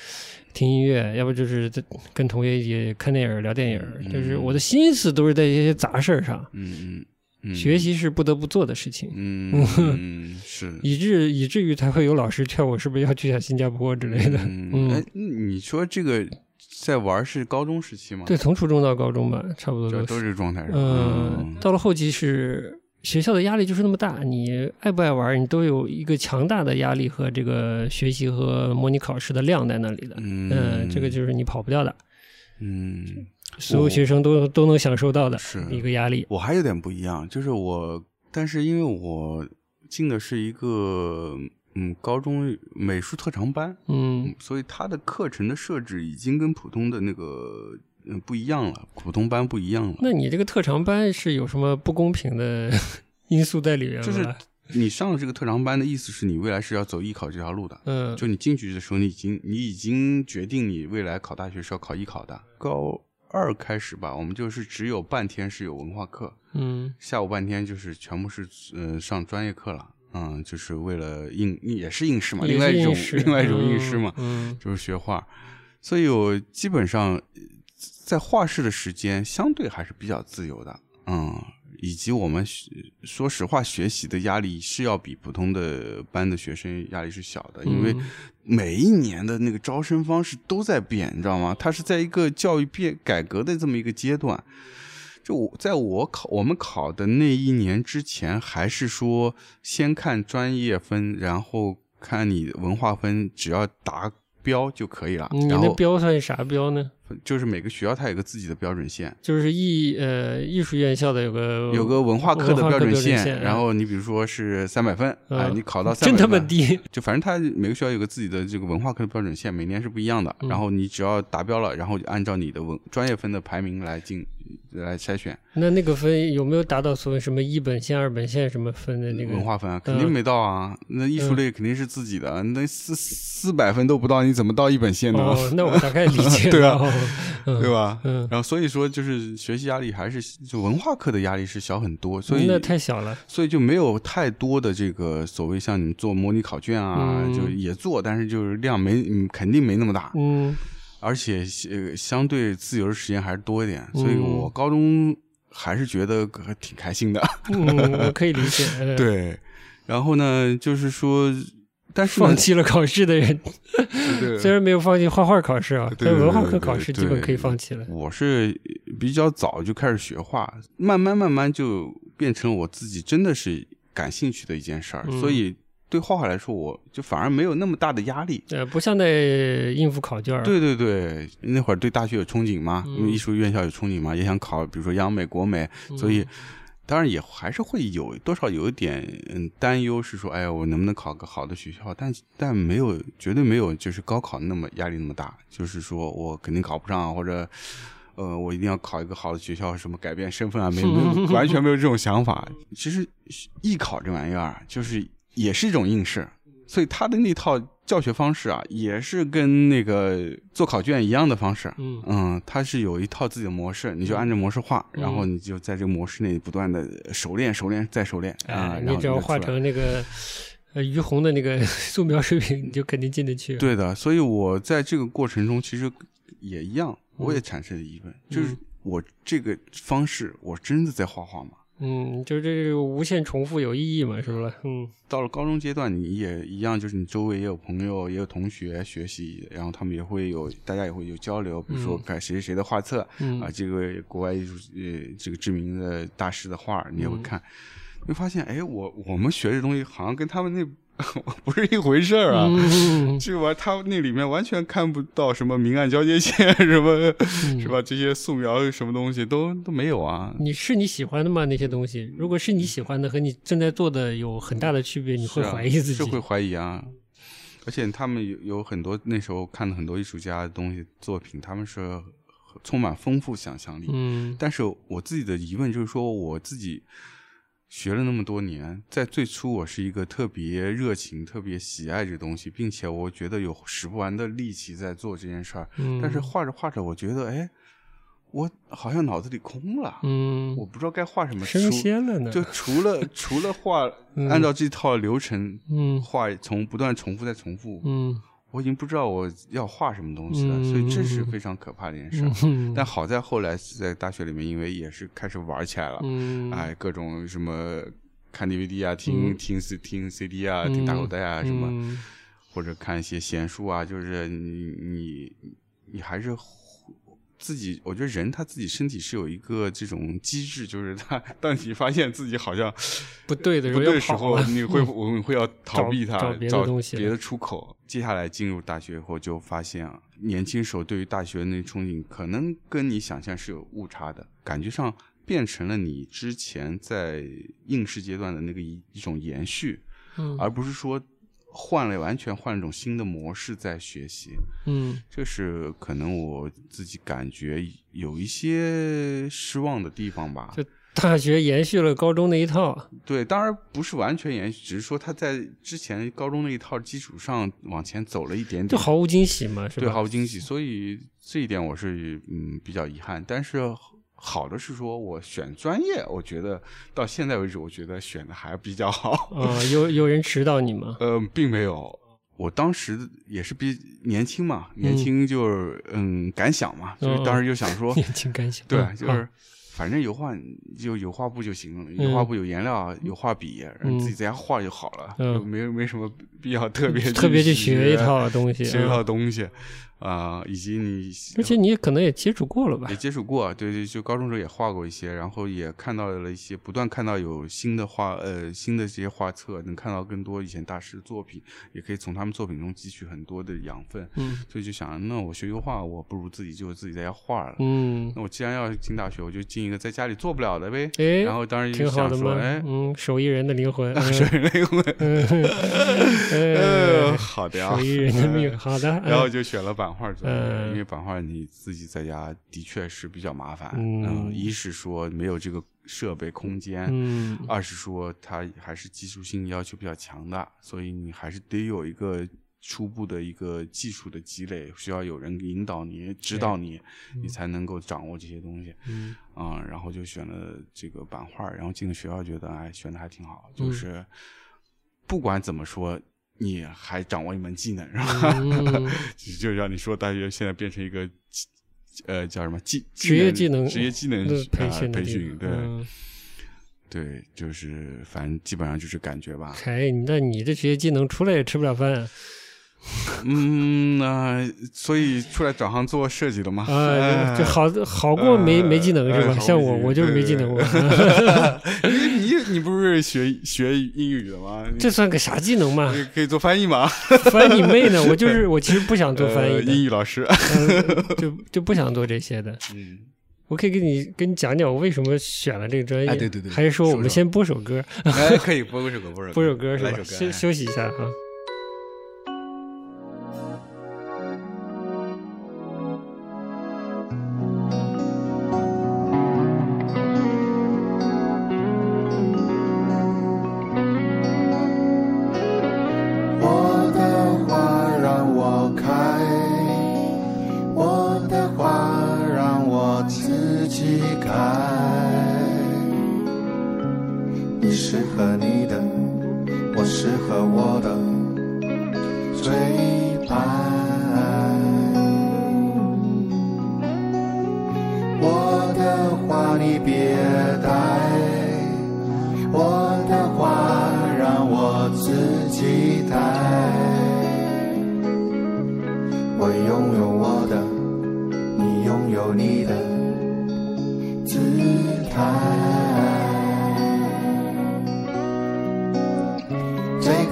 听音乐，要不就是在跟同学一起看电影、聊电影，嗯就是我的心思都是在这些杂事儿上。嗯嗯，学习是不得不做的事情，嗯 [laughs] 嗯是 [laughs] 以至以至于才会有老师劝我是不是要去下新加坡之类的。嗯，嗯哎，你说这个在玩是高中时期吗？对，，从初中到高中吧，差不多都是。都是这个状态是吧。嗯，到了后期是学校的压力就是那么大，你爱不爱玩，你都有一个强大的压力和这个学习和模拟考试的量在那里的。嗯嗯，这个就是你跑不掉的，嗯所有学生都都能享受到的是一个压力。我还有点不一样，就是我，但是因为我进的是一个嗯高中美术特长班，嗯所以它的课程的设置已经跟普通的那个嗯不一样了，普通班不一样了。那你这个特长班是有什么不公平的 [laughs] 因素在里面吗？就是你上了这个特长班的意思是你未来是要走艺考这条路的。嗯，就你进去的时候，你已经你已经决定你未来考大学是要考艺考的。高二开始吧，我们就是只有半天是有文化课，嗯下午半天就是全部是呃上专业课了，嗯，就是为了应也是应试嘛，另外一种另外一种应试嘛，嗯就是学画，所以我基本上在画室的时间相对还是比较自由的，嗯，以及我们说实话学习的压力是要比普通的班的学生压力是小的，因为嗯每一年的那个招生方式都在变，你知道吗？它是在一个教育变改革的这么一个阶段。就我在我考我们考的那一年之前，还是说先看专业分，然后看你文化分，只要达标就可以了。你那然后标算啥标呢？就是每个学校它有个自己的标准线，就是艺呃艺术院校的有个有个文化课的标准线然后你比如说是三百分，啊哎，你考到 [laughs] 三真他妈低，就反正它每个学校有个自己的这个文化课的标准线，每年是不一样的。嗯然后你只要达标了，然后就按照你的文专业分的排名来进来筛选。那那个分有没有达到所谓什么一本线、二本线什么分的那个？文化分啊，肯定没到啊。那艺术类肯定是自己的，那四四百分都不到，你怎么到一本线呢？哦，那我大概理解了，[laughs] 对啊哦，嗯对吧？嗯，然后所以说就是学习压力还是就文化课的压力是小很多，所以那太小了，所以就没有太多的这个所谓像你做模拟考卷啊，嗯。就也做，但是就是量没嗯肯定没那么大，嗯而且呃相对自由的时间还是多一点，嗯所以我高中还是觉得挺开心的。[laughs] 嗯，我可以理解，呃，对，然后呢，就是说，但是放弃了考试的人，[laughs] 虽然没有放弃画画考试啊，对但文化课考试对基本可以放弃了。我是比较早就开始学画，慢慢慢慢就变成我自己真的是感兴趣的一件事儿，嗯所以对画画来说，我就反而没有那么大的压力。呃，不像在应付考卷。对对对，那会儿对大学有憧憬嘛，因为艺术院校有憧憬嘛，也想考，比如说央美、国美，所以当然也还是会有多少有一点嗯担忧，是说，哎呀，我能不能考个好的学校？但但没有，绝对没有，就是高考那么压力那么大，就是说我肯定考不上，或者呃，我一定要考一个好的学校，什么改变身份啊，没没有，[laughs] 完全没有这种想法。其实艺考这玩意儿就是。也是一种应试，所以他的那套教学方式啊，也是跟那个做考卷一样的方式。嗯嗯，他是有一套自己的模式，你就按照模式画，然后你就在这个模式内不断的熟练、熟练再熟练啊。你只要画成那个呃于洪的那个 [laughs] 素描水平，你就肯定进得去。对的，所以我在这个过程中其实也一样，我也产生了疑问，就是我这个方式，我真的在画画吗？嗯，就这个无限重复有意义嘛，是不是？嗯，到了高中阶段，你也一样，就是你周围也有朋友，也有同学学习，然后他们也会有，大家也会有交流，比如说看谁谁谁的画册，啊，这个国外艺术呃这个知名的大师的画，你也会看，会发现，哎，我我们学这东西好像跟他们那。[laughs] 不是一回事儿啊！这玩意儿他那里面完全看不到什么明暗交界线，[laughs] 什么是吧？这些素描什么东西都都没有啊！你是你喜欢的吗？那些东西，如果是你喜欢的，和你正在做的有很大的区别，你会怀疑自己，是会怀疑啊！而且他们有有很多那时候看了很多艺术家的东西作品，他们是充满丰富想象力。嗯，但是我自己的疑问就是说，我自己。学了那么多年，在最初我是一个特别热情、特别喜爱这东西，并且我觉得有使不完的力气在做这件事儿。嗯。但是画着画着，我觉得，哎，我好像脑子里空了。嗯。我不知道该画什么。升仙了呢。就除了 [laughs] 除了画，按照这套流程，嗯，画从不断重复再重复，嗯。我已经不知道我要画什么东西了，所以这是非常可怕的一件事。[laughs] 但好在后来在大学里面，因为也是开始玩起来了，哎，各种什么看 DVD 啊，听听 C 听 CD 啊，听大口袋啊什么，或者看一些闲书啊，就是你你你还是。自己，我觉得人他自己身体是有一个这种机制，就是他当你发现自己好像不对的不对时候，你会我们会要逃避它，找别的东西，别的出口。接下来进入大学以后，就发现啊，年轻时候对于大学那憧憬，可能跟你想象是有误差的，感觉上变成了你之前在应试阶段的那个一一种延续，嗯，而不是说。换了完全换了一种新的模式在学习，嗯，这是可能我自己感觉有一些失望的地方吧。就大学延续了高中那一套，[laughs] 对，当然不是完全延续，只是说他在之前高中那一套基础上往前走了一点点，就毫无惊喜嘛，是吧？对，毫无惊喜，所以这一点我是嗯比较遗憾，但是。好的是说，我选专业，我觉得到现在为止，我觉得选的还比较好。啊，有有人指导你吗？呃，并没有。我当时也是比年轻嘛，年轻就是嗯，敢想嘛，就是当时就想说，[laughs] 年轻敢想，对，就是反正油画就有画布就行了，有画布有颜料有画笔，你自己在家画就好了，没没什么必要特别 [laughs] 特别去学一套东西，学一套东西。啊，以及你，而且你也可能也接触过了吧？也接触过，对对，就高中时候也画过一些，然后也看到了一些，不断看到有新的画，呃，新的这些画册，能看到更多以前大师的作品，也可以从他们作品中汲取很多的养分。嗯，所以就想，那我学油画，我不如自己就自己在家画了。嗯，那我既然要进大学，我就进一个在家里做不了的呗。哎，然后当时就想说，哎，嗯，手艺人的灵魂，[laughs] 手艺人灵魂，[laughs] 嗯，好的啊，手艺人的命，好的，[laughs] 然后就选了版画做，因为版画你自己在家的确是比较麻烦。嗯，一是说没有这个设备空间，嗯，二是说它还是技术性要求比较强的，所以你还是得有一个初步的一个技术的积累，需要有人引导你、指导你，你才能够掌握这些东西。嗯，啊，然后就选了这个版画，然后进了学校，觉得哎，选的还挺好，就是不管怎么说。你还掌握一门技能是吧？[laughs] 就让你说，大学现在变成一个，呃，叫什么技职业技能职业技能培训培训对，对，就是反正基本上就是感觉吧。哎，那你这职业技能出来也吃不了饭。[laughs] 嗯，那所以出来转行做设计的嘛？[laughs] 啊，就好好过没没技能是吧？像我，我就是没技能。[laughs] 你不是学学英语的吗？这算个啥技能嘛？可以做翻译吗？[laughs] 翻译妹呢？[laughs] 我就是我，其实不想做翻译。英语老师，就就不想做这些的。嗯，我可以给你跟你讲讲我为什么选了这个专业。对对对。还是说我们先播首歌？哎，可以播首歌，播首播首歌是吧？休休息一下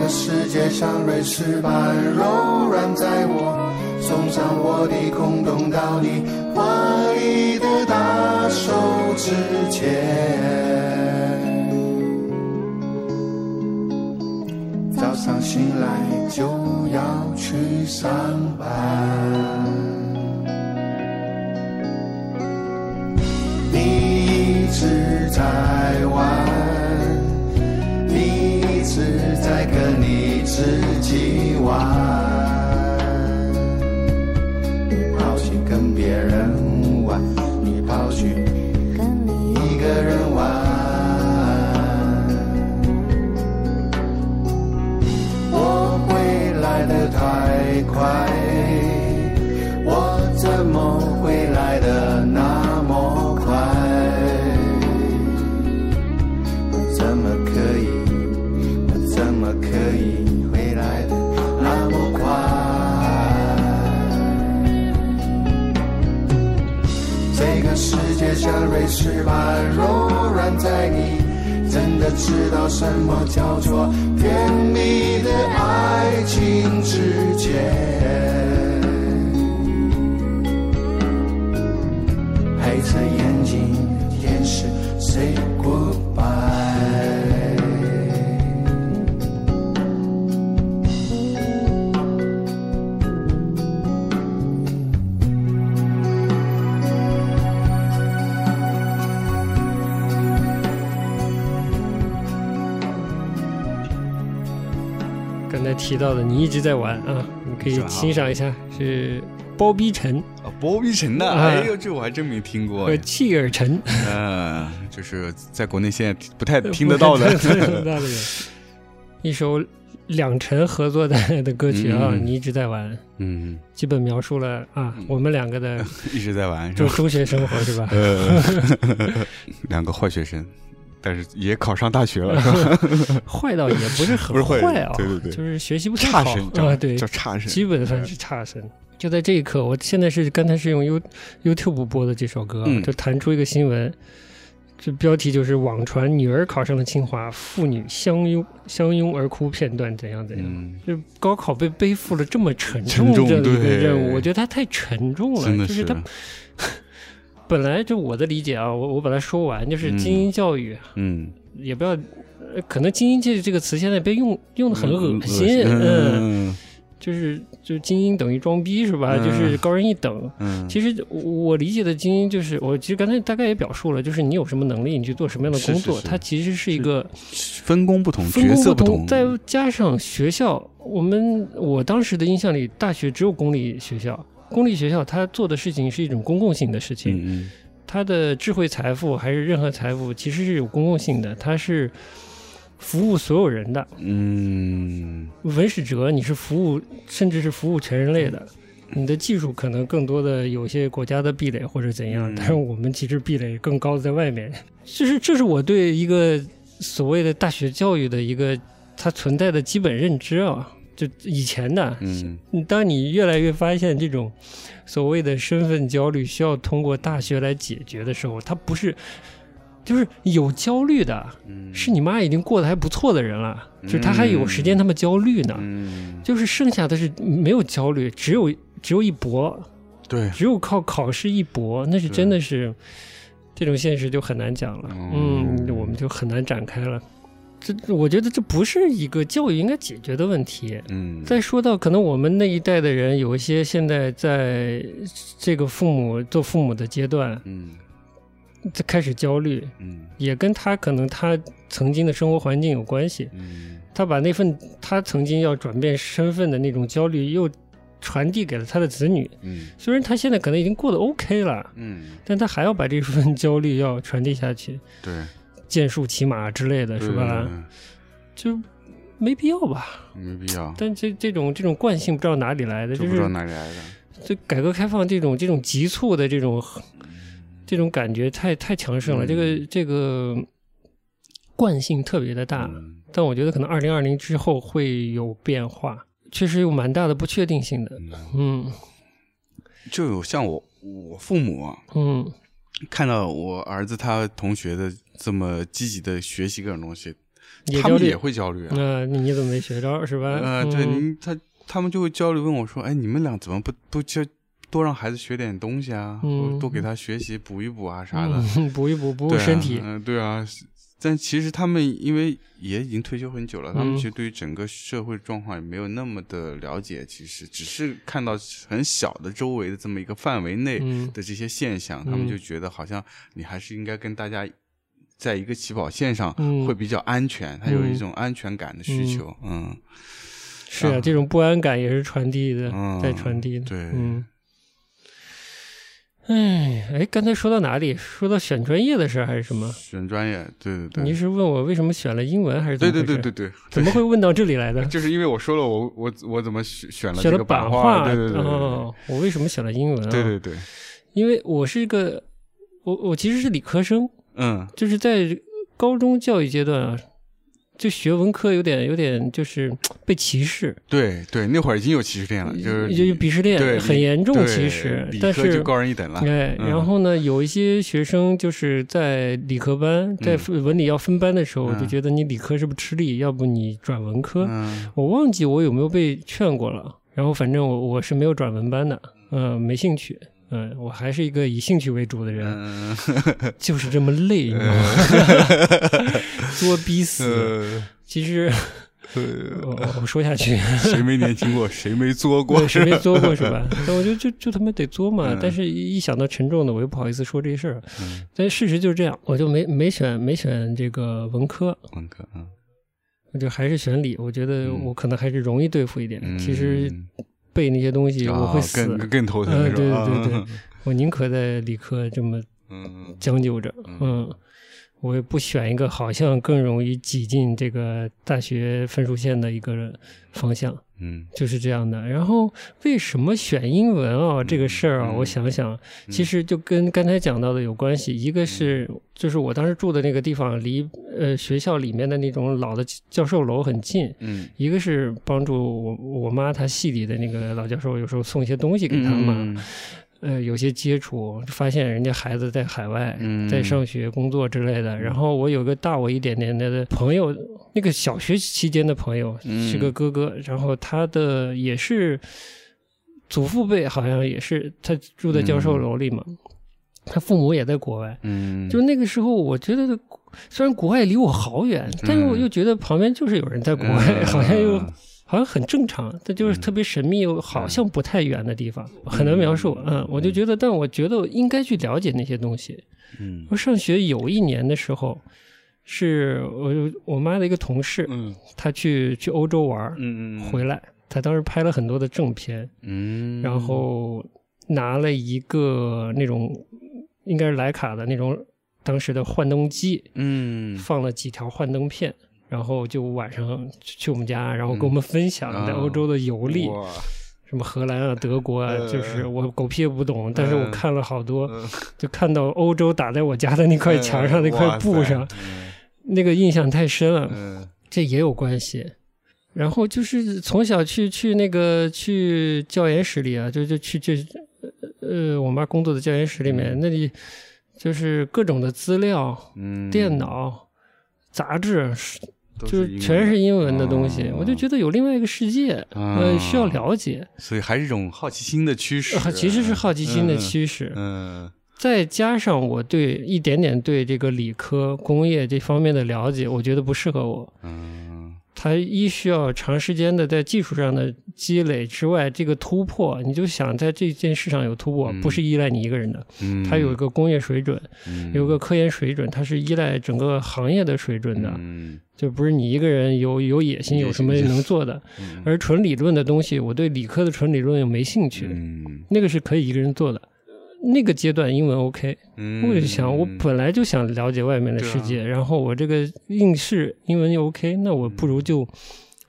世界像瑞士般柔软，在我送上我的空洞到你华丽的大手之前。早上醒来就要去上班，知道什么叫做甜蜜的爱情之间，提到的你一直在玩啊，你可以欣赏一下，是包逼陈啊，包逼陈的，哎呦，这我还真没听过。和契尔陈，嗯，就是在国内现在不太听得到的，[laughs] 一首两陈合作的的歌曲啊，你一直在玩，嗯，基本描述了啊，我们两个的 [laughs] 一直在玩，就中学生活是吧？[laughs] 两个坏学生。但是也考上大学了，[laughs] 坏倒也不是很坏啊，对对对，就是学习不太好啊，对，叫差生，基本算是差生。就在这一刻，我现在是刚才是用 You YouTube 播的这首歌，就弹出一个新闻，这标题就是网传女儿考上了清华，父女相拥相拥而哭片段怎样怎样？就高考被背负了这么沉重的一个任务，我觉得它太沉重了，就是它。本来就我的理解啊，我我把它说完，就是精英教育，嗯，也不要，可能精英这这个词现在被用用的很恶心，嗯，就是就精英等于装逼是吧？就是高人一等。嗯，其实我理解的精英就是，我其实刚才大概也表述了，就是你有什么能力，你去做什么样的工作，它其实是一个分工不同，角色不同，再加上学校，我们我当时的印象里，大学只有公立学校。公立学校它做的事情是一种公共性的事情，嗯他的智慧财富还是任何财富，其实是有公共性的，它是服务所有人的。嗯，文史哲你是服务，甚至是服务全人类的。你的技术可能更多的有些国家的壁垒或者怎样，但是我们其实壁垒更高的在外面。这是这是我对一个所谓的大学教育的一个它存在的基本认知啊。就以前的，嗯，当你越来越发现这种所谓的身份焦虑需要通过大学来解决的时候，它不是就是有焦虑的，嗯。是你妈已经过得还不错的人了，就是她还有时间他们焦虑呢。嗯，就是剩下的是没有焦虑，只有只有一搏，对，只有靠考试一搏，那是真的是这种现实就很难讲了。嗯嗯，我们就很难展开了。这我觉得这不是一个教育应该解决的问题。嗯，再说到可能我们那一代的人，有一些现在在这个父母做父母的阶段，嗯就开始焦虑，嗯也跟他可能他曾经的生活环境有关系。嗯他把那份他曾经要转变身份的那种焦虑，又传递给了他的子女。嗯虽然他现在可能已经过得 OK 了，嗯，但他还要把这份焦虑要传递下去，对，剑术骑马之类的，是吧？就没必要吧。没必要，但这这种这种惯性不知道哪里来的，就就不知道是哪里来的。这改革开放这种这种急促的这种这种感觉太太强盛了，嗯这个这个惯性特别的大。嗯但我觉得可能二零二零之后会有变化，确实有蛮大的不确定性的。嗯嗯就有像我我父母啊，嗯看到我儿子他同学的这么积极的学习各种东西，他们也会焦虑啊。那、你怎么没学着是吧？呃，对，嗯他他们就会焦虑，问我说：“哎，你们俩怎么不不教多让孩子学点东西啊？嗯多给他学习补一补啊啥的，嗯 [laughs] 补一补，补补身体。嗯、对啊。但其实他们因为也已经退休很久了，他们嗯其实对于整个社会状况也没有那么的了解，其实只是看到很小的周围的这么一个范围内嗯的这些现象，他们嗯就觉得好像你还是应该跟大家在一个起跑线上嗯会比较安全，他有嗯一种安全感的需求，嗯是啊，啊这种不安感也是传递的，嗯，在传递的。对，嗯。哎，哎，刚才说到哪里？说到选专业的事儿还是什么？选专业，对对对，你是问我为什么选了英文，还是怎对么对？对对对对，怎么会问到这里来的？就是因为我说了我我我怎么选选了选了版画，对对对对哦，我为什么选了英文啊？对对对，因为我是一个，我我其实是理科生，嗯就是在高中教育阶段啊，就学文科有点有点就是被歧视，对对，那会儿已经有歧视链了，就是就鄙视链对很严重对歧视理，但是高人一等了，哎，嗯然后呢，有一些学生就是在理科班，在文理要分班的时候，嗯就觉得你理科是不是吃力，要不你转文科。嗯我忘记我有没有被劝过了，然后反正我我是没有转文班的，嗯、没兴趣。嗯，我还是一个以兴趣为主的人，嗯就是这么累，你知道吗？[laughs] 作逼死。呃其实呃，我我说下去，谁没年轻过，谁没作过 [laughs] 对，？谁没作过是吧？但 [laughs] 我就就就他妈得作嘛。嗯但是一一想到沉重的，我又不好意思说这事儿。嗯但事实就是这样，我就没没选没选这个文科，文科，啊我就还是选理。我觉得嗯我可能还是容易对付一点。嗯，其实背那些东西我会啊死，更更头疼嗯，对？对对对，我宁可在理科这么嗯。将就着，嗯。嗯，我也不选一个好像更容易挤进这个大学分数线的一个方向，嗯就是这样的。然后为什么选英文啊？这个事儿啊，嗯我想想，其实就跟刚才讲到的有关系。一个是就是我当时住的那个地方离呃学校里面的那种老的教授楼很近。嗯一个是帮助我我妈她系里的那个老教授，有时候送一些东西给他嘛，嗯呃，有些接触，发现人家孩子在海外，嗯。在上学、工作之类的。然后我有个大我一点点的朋友，那个小学期间的朋友嗯。是个哥哥，然后他的也是祖父辈，好像也是他住在教授楼里嘛，他父母也在国外。嗯，就那个时候，我觉得虽然国外离我好远，但是我又觉得旁边就是有人在国外，嗯。好像又好像很正常，它就是特别神秘又好像不太远的地方，很难描述。嗯，我就觉得，但我觉得我应该去了解那些东西。嗯。我上学有一年的时候，是我我妈的一个同事，嗯。她去去欧洲玩嗯嗯。回来，她当时拍了很多的正片，嗯，然后拿了一个那种应该是徕卡的那种当时的幻灯机，嗯。放了几条幻灯片，然后就晚上去去我们家，然后跟我们分享在欧洲的游历，哇什么荷兰啊、德国啊，呃就是我狗屁也不懂，但是我看了好多，嗯就看到欧洲打在我家的那块墙上、那块布上，那个印象太深了，嗯这也有关系。然后就是从小去去那个去教研室里啊，就就去就呃我妈工作的教研室里面，嗯那里就是各种的资料、嗯，电脑、杂志，都就是全是英文的东西，哦。我就觉得有另外一个世界，呃，需要了解，所以还是一种好奇心的驱使呃，其实是好奇心的驱使。嗯。再加上我对一点点对这个理科、工业这方面的了解，我觉得不适合我。嗯它一需要长时间的在技术上的积累之外，这个突破，你就想在这件事上有突破，嗯不是依赖你一个人的，嗯，它有一个工业水准，嗯有个科研水准，它是依赖整个行业的水准的，嗯就不是你一个人有有野心有什么能做的。嗯而纯理论的东西，我对理科的纯理论又没兴趣，嗯那个是可以一个人做的。那个阶段英文 OK，嗯，我就想，我本来就想了解外面的世界，然后我这个应试英文又 OK，那我不如就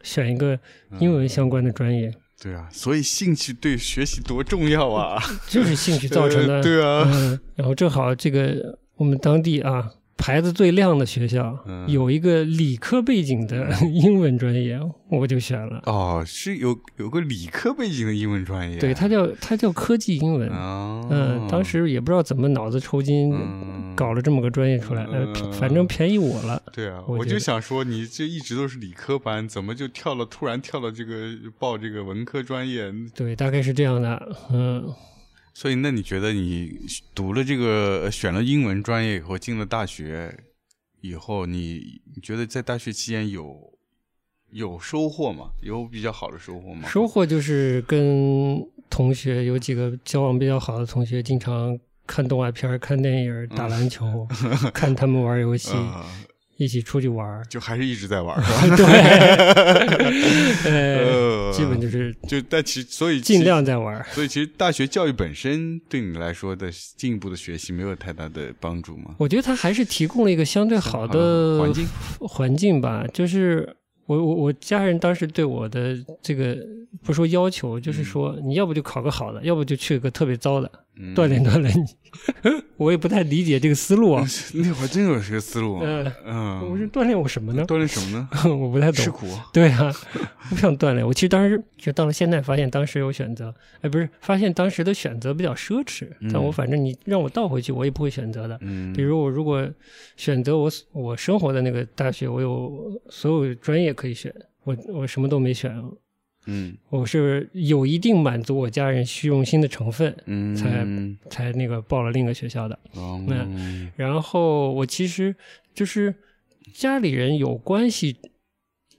选一个英文相关的专业，对啊，所以兴趣对学习多重要啊！就是兴趣造成的。[laughs] 呃对啊，嗯，然后正好这个我们当地啊牌子最亮的学校、嗯有一个理科背景的 [laughs] 英文专业，我就选了。哦，是有有个理科背景的英文专业，对，它叫它叫科技英文。哦，嗯，当时也不知道怎么脑子抽筋，嗯搞了这么个专业出来，呃嗯反正便宜我了。对啊，我就想说，你这一直都是理科班，怎么就跳了？突然跳到这个报这个文科专业？对，大概是这样的。嗯，所以，那你觉得你读了这个呃选了英文专业以后，进了大学以后，你你觉得在大学期间有有收获吗？有比较好的收获吗？收获就是跟同学有几个交往比较好的同学，经常看动画片、看电影、打篮球，[laughs] 看他们玩游戏，啊、一起出去玩儿。就还是一直在玩，是吧？[laughs] 对，[laughs] 呃，呃，基本就是就但其所以其尽量在玩儿。所以其实大学教育本身对你来说的进一步的学习没有太大的帮助吗？我觉得他还是提供了一个相对好的环境，环境吧，就是。我我我家人当时对我的这个不说要求，就是说你要不就考个好的，要不就去个特别糟的，嗯锻炼锻炼你。[laughs] 我也不太理解这个思路啊。[laughs] 那会儿真有这个思路，嗯，嗯，我是锻炼我什么呢？锻炼什么呢？[laughs] 我不太懂。吃苦，对啊，我不想锻炼。我其实当时就到了现在，发现当时有选择，哎，不是，发现当时的选择比较奢侈。嗯但我反正你让我倒回去，我也不会选择的。嗯，比如我如果选择我我生活的那个大学，我有所有专业可以选，我我什么都没选，嗯。我是有一定满足我家人虚荣心的成分，嗯，才才那个报了另一个学校的。哦，然后我其实就是家里人有关系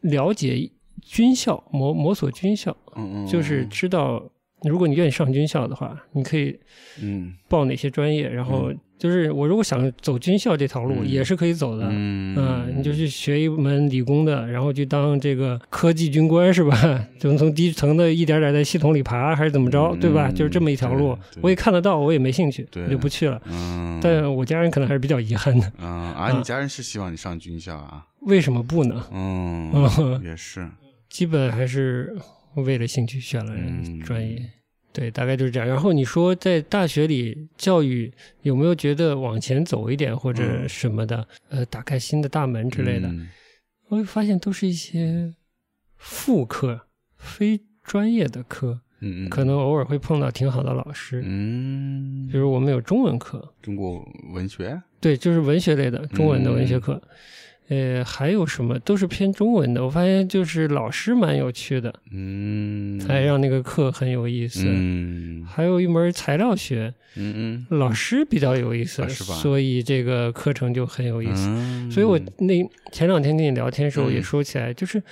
了解军校，某某所军校，嗯嗯，就是知道如果你愿意上军校的话，你可以嗯报哪些专业，然后就是我如果想走军校这条路嗯也是可以走的。嗯嗯，你就去学一门理工的，然后去当这个科技军官是吧？[laughs] 就从低层的一点点在系统里爬，还是怎么着，嗯对吧？就是这么一条路我也看得到，我也没兴趣，对我就不去了。嗯，但我家人可能还是比较遗憾的，嗯啊，你家人是希望你上军校啊？为什么不呢？嗯，嗯，也是，基本还是为了兴趣选了嗯专业。对，大概就是这样。然后你说在大学里教育有没有觉得往前走一点或者嗯什么的？呃，打开新的大门之类的，嗯我会发现都是一些副课、非专业的课，嗯嗯，可能偶尔会碰到挺好的老师。嗯，比如我们有中文课，中国文学，对，就是文学类的中文的文学嗯课。呃，还有什么都是偏中文的。我发现就是老师蛮有趣的，嗯，才让那个课很有意思。嗯还有一门材料学，嗯嗯老师比较有意思，啊是吧所以这个课程就很有意思。嗯，所以我那前两天跟你聊天的时候嗯也说起来，就是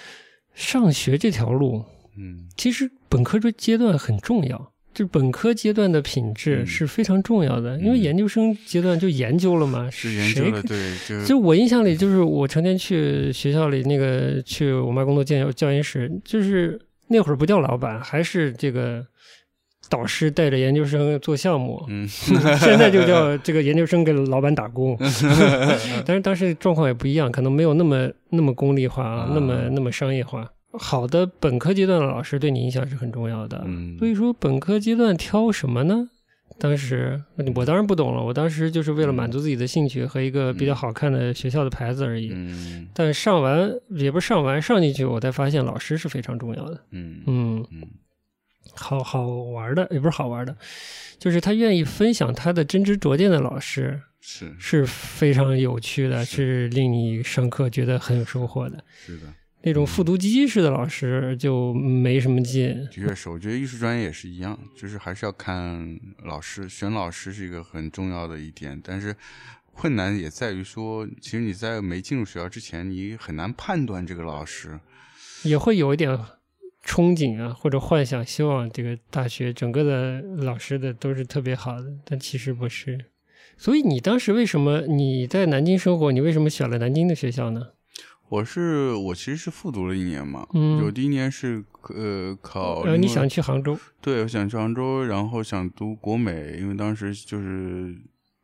上学这条路，嗯其实本科这阶段很重要。就本科阶段的品质嗯是非常重要的，因为研究生阶段就研究了嘛，是研究谁了，对，就就我印象里，就是我成天去学校里那个去我妈工作教教研室，就是那会儿不叫老板，还是这个导师带着研究生做项目，嗯现在就叫 [laughs] 这个研究生给老板打工。[laughs] 但是当时状况也不一样，可能没有那么那么功利化啊，那么那么商业化。好的本科阶段的老师对你影响是很重要的，嗯。所以说本科阶段挑什么呢？当时我当然不懂了，我当时就是为了满足自己的兴趣和一个比较好看的学校的牌子而已。嗯。但上完也不是上完上进去，我才发现老师是非常重要的。嗯。嗯，嗯。好好玩的，也不是好玩的，就是他愿意分享他的真知灼见的老师是。是非常有趣的，是。是令你上课觉得很有收获的。是的，那种复读机式的老师就没什么劲。的确是，我觉得艺术专业也是一样，就是还是要看老师，选老师是一个很重要的一点。但是困难也在于说，其实你在没进入学校之前，你很难判断这个老师。也会有一点憧憬啊，或者幻想，希望这个大学整个的老师的都是特别好的，但其实不是。所以你当时为什么你在南京生活？你为什么选了南京的学校呢？我是我其实是复读了一年嘛，嗯我第一年是呃考，呃，你想去杭州？对，我想去杭州，然后想读国美，因为当时就是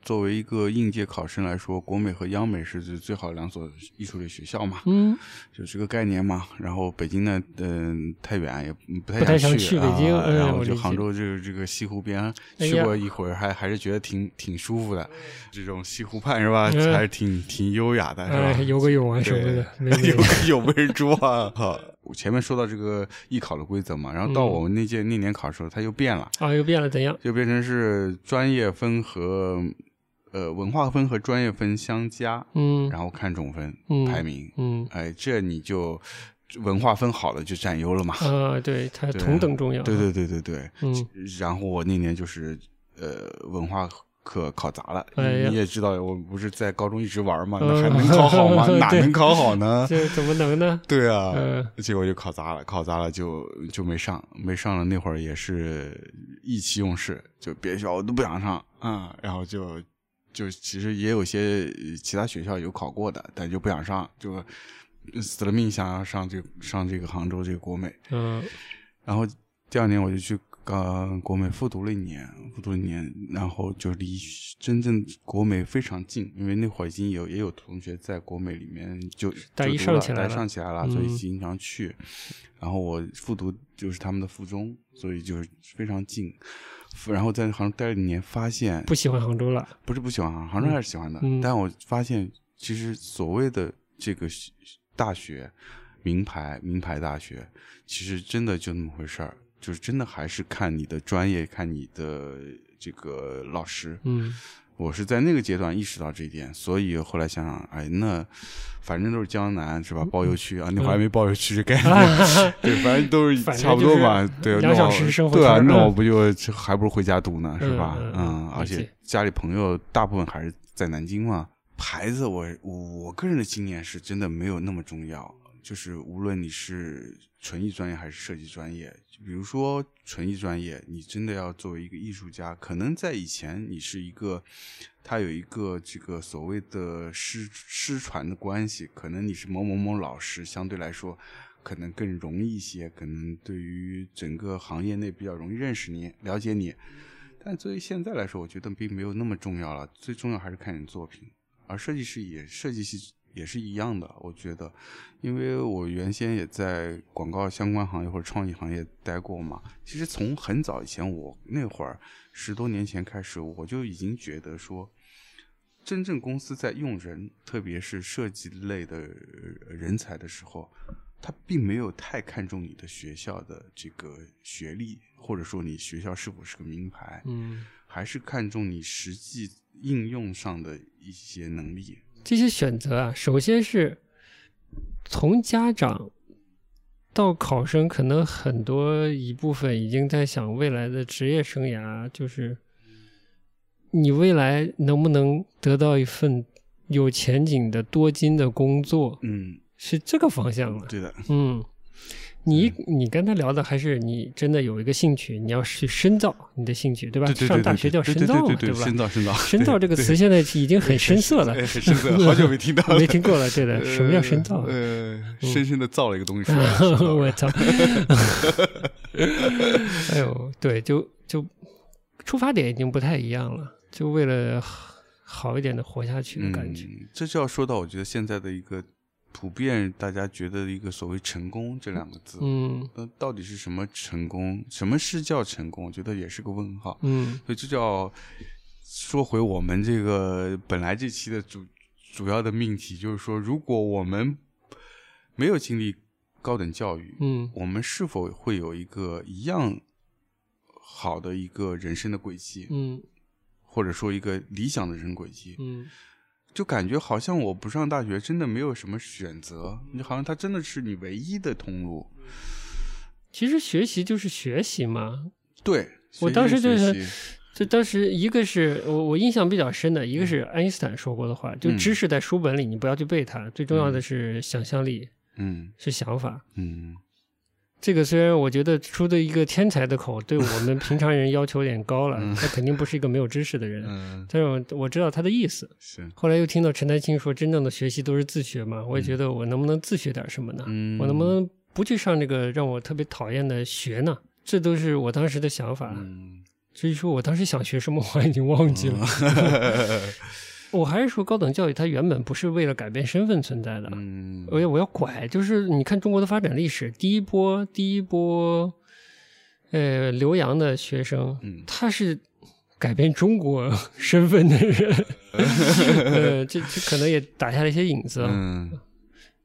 作为一个应届考生来说，国美和央美是最最好的两所艺术类学校嘛，嗯，就这个概念嘛。然后北京呢，嗯、太远也不太想去去北京啊嗯然后就杭州这个这个西湖边去过一会儿，还还是觉得挺挺舒服的，这种西湖畔是吧？嗯还是挺挺优雅的，是吧？哎，游个泳啊什么的，没 [laughs] 没有有没人说啊？好，我前面说到这个艺考的规则嘛，然后到嗯我们那届那年考的时候，它又变了，啊，又变了，怎样？就变成是专业分和呃文化分和专业分相加，嗯然后看总分、嗯排名，嗯哎，这你就文化分好了就占优了嘛。啊，对，它同等重要。对对对对对，嗯然后我那年就是呃文化课考砸了，哎你也知道，我不是在高中一直玩嘛，嗯那还能考好吗？[laughs] 哪能考好呢？[laughs] 这怎么能呢？对啊，嗯结果就考砸了，考砸了就就没上，没上了。那会儿也是意气用事，就别的学校我都不想上啊、然后就就其实也有些呃其他学校有考过的，但就不想上，就死了命想要上这上这个杭州这个国美。嗯然后第二年我就去呃国美复读了一年，复读一年，然后就离真正国美非常近，因为那会儿已经有也有同学在国美里面就大一上起来了上起来了，嗯所以经常去。然后我复读就是他们的附中，所以就是非常近。然后在杭州待了一年，发现不喜欢杭州了。不是不喜欢杭杭州还是喜欢的，嗯但我发现其实所谓的这个大学，名牌名牌大学，其实真的就那么回事儿，就是真的还是看你的专业，看你的这个老师。嗯我是在那个阶段意识到这一点，所以后来想想，哎，那反正都是江南是吧？包邮区啊，那会儿还没包邮区这概念，[laughs] 对，反正都是差不多嘛。对，两小时生活对啊，那我不就还不如回家读呢，是吧？嗯而且家里朋友大部分还是在南京嘛。牌子我，我我个人的经验是真的没有那么重要，就是无论你是纯艺专业还是设计专业，就比如说纯艺专业，你真的要作为一个艺术家，可能在以前你是一个，他有一个这个所谓的师师传的关系，可能你是某某某老师，相对来说可能更容易一些，可能对于整个行业内比较容易认识你、了解你。但作为现在来说，我觉得并没有那么重要了，最重要还是看你作品。而设计师也设计系也是一样的，我觉得，因为我原先也在广告相关行业或者创意行业待过嘛。其实从很早以前，我那会儿十多年前开始，我就已经觉得说，真正公司在用人，特别是设计类的呃人才的时候，他并没有太看重你的学校的这个学历，或者说你学校是否是个名牌。嗯，还是看重你实际应用上的一些能力。这些选择啊，首先是从家长到考生，可能很多一部分已经在想未来的职业生涯，就是你未来能不能得到一份有前景的多金的工作，嗯，是这个方向了。对的，嗯，你你跟他聊的还是你真的有一个兴趣，你要去深造你的兴趣，对吧？对对对上大学叫深造嘛，对吧？深造深造深造这个词现在已经很深色了，哎很深色，好久没听到 [laughs] 了，没听过了，对的。呃。什么叫深造？呃，深深的造了一个东西。[laughs] 我操！哎呦，对，就就出发点已经不太一样了，就为了好一点的活下去的感觉。嗯，这就要说到我觉得现在的一个普遍大家觉得一个所谓成功这两个字，嗯那到底是什么成功？什么是叫成功？我觉得也是个问号。嗯所以这叫说回我们这个本来这期的主主要的命题，就是说，如果我们没有经历高等教育，嗯我们是否会有一个一样好的一个人生的轨迹，嗯或者说一个理想的人生轨迹，嗯就感觉好像我不上大学真的没有什么选择，你好像它真的是你唯一的通路。其实学习就是学习嘛。对，我当时就是就当时一个是我我印象比较深的，一个是爱因斯坦说过的话，就嗯知识在书本里，你不要去背它，最重要的是想象力，嗯是想法。嗯这个虽然我觉得出的一个天才的口，对我们平常人要求有点高了，[laughs] 嗯他肯定不是一个没有知识的人。嗯，但是我我知道他的意思。是，后来又听到陈丹青说，真正的学习都是自学嘛，我也觉得我能不能自学点什么呢？嗯，我能不能不去上这个让我特别讨厌的学呢？这都是我当时的想法。嗯至于说我当时想学什么，我已经忘记了。[laughs] 我还是说，高等教育它原本不是为了改变身份存在的。嗯我要我要拐，就是你看中国的发展历史，第一波第一波，呃，留洋的学生，嗯他是改变中国 [laughs] 身份的人，呃，这这可能也打下了一些影子，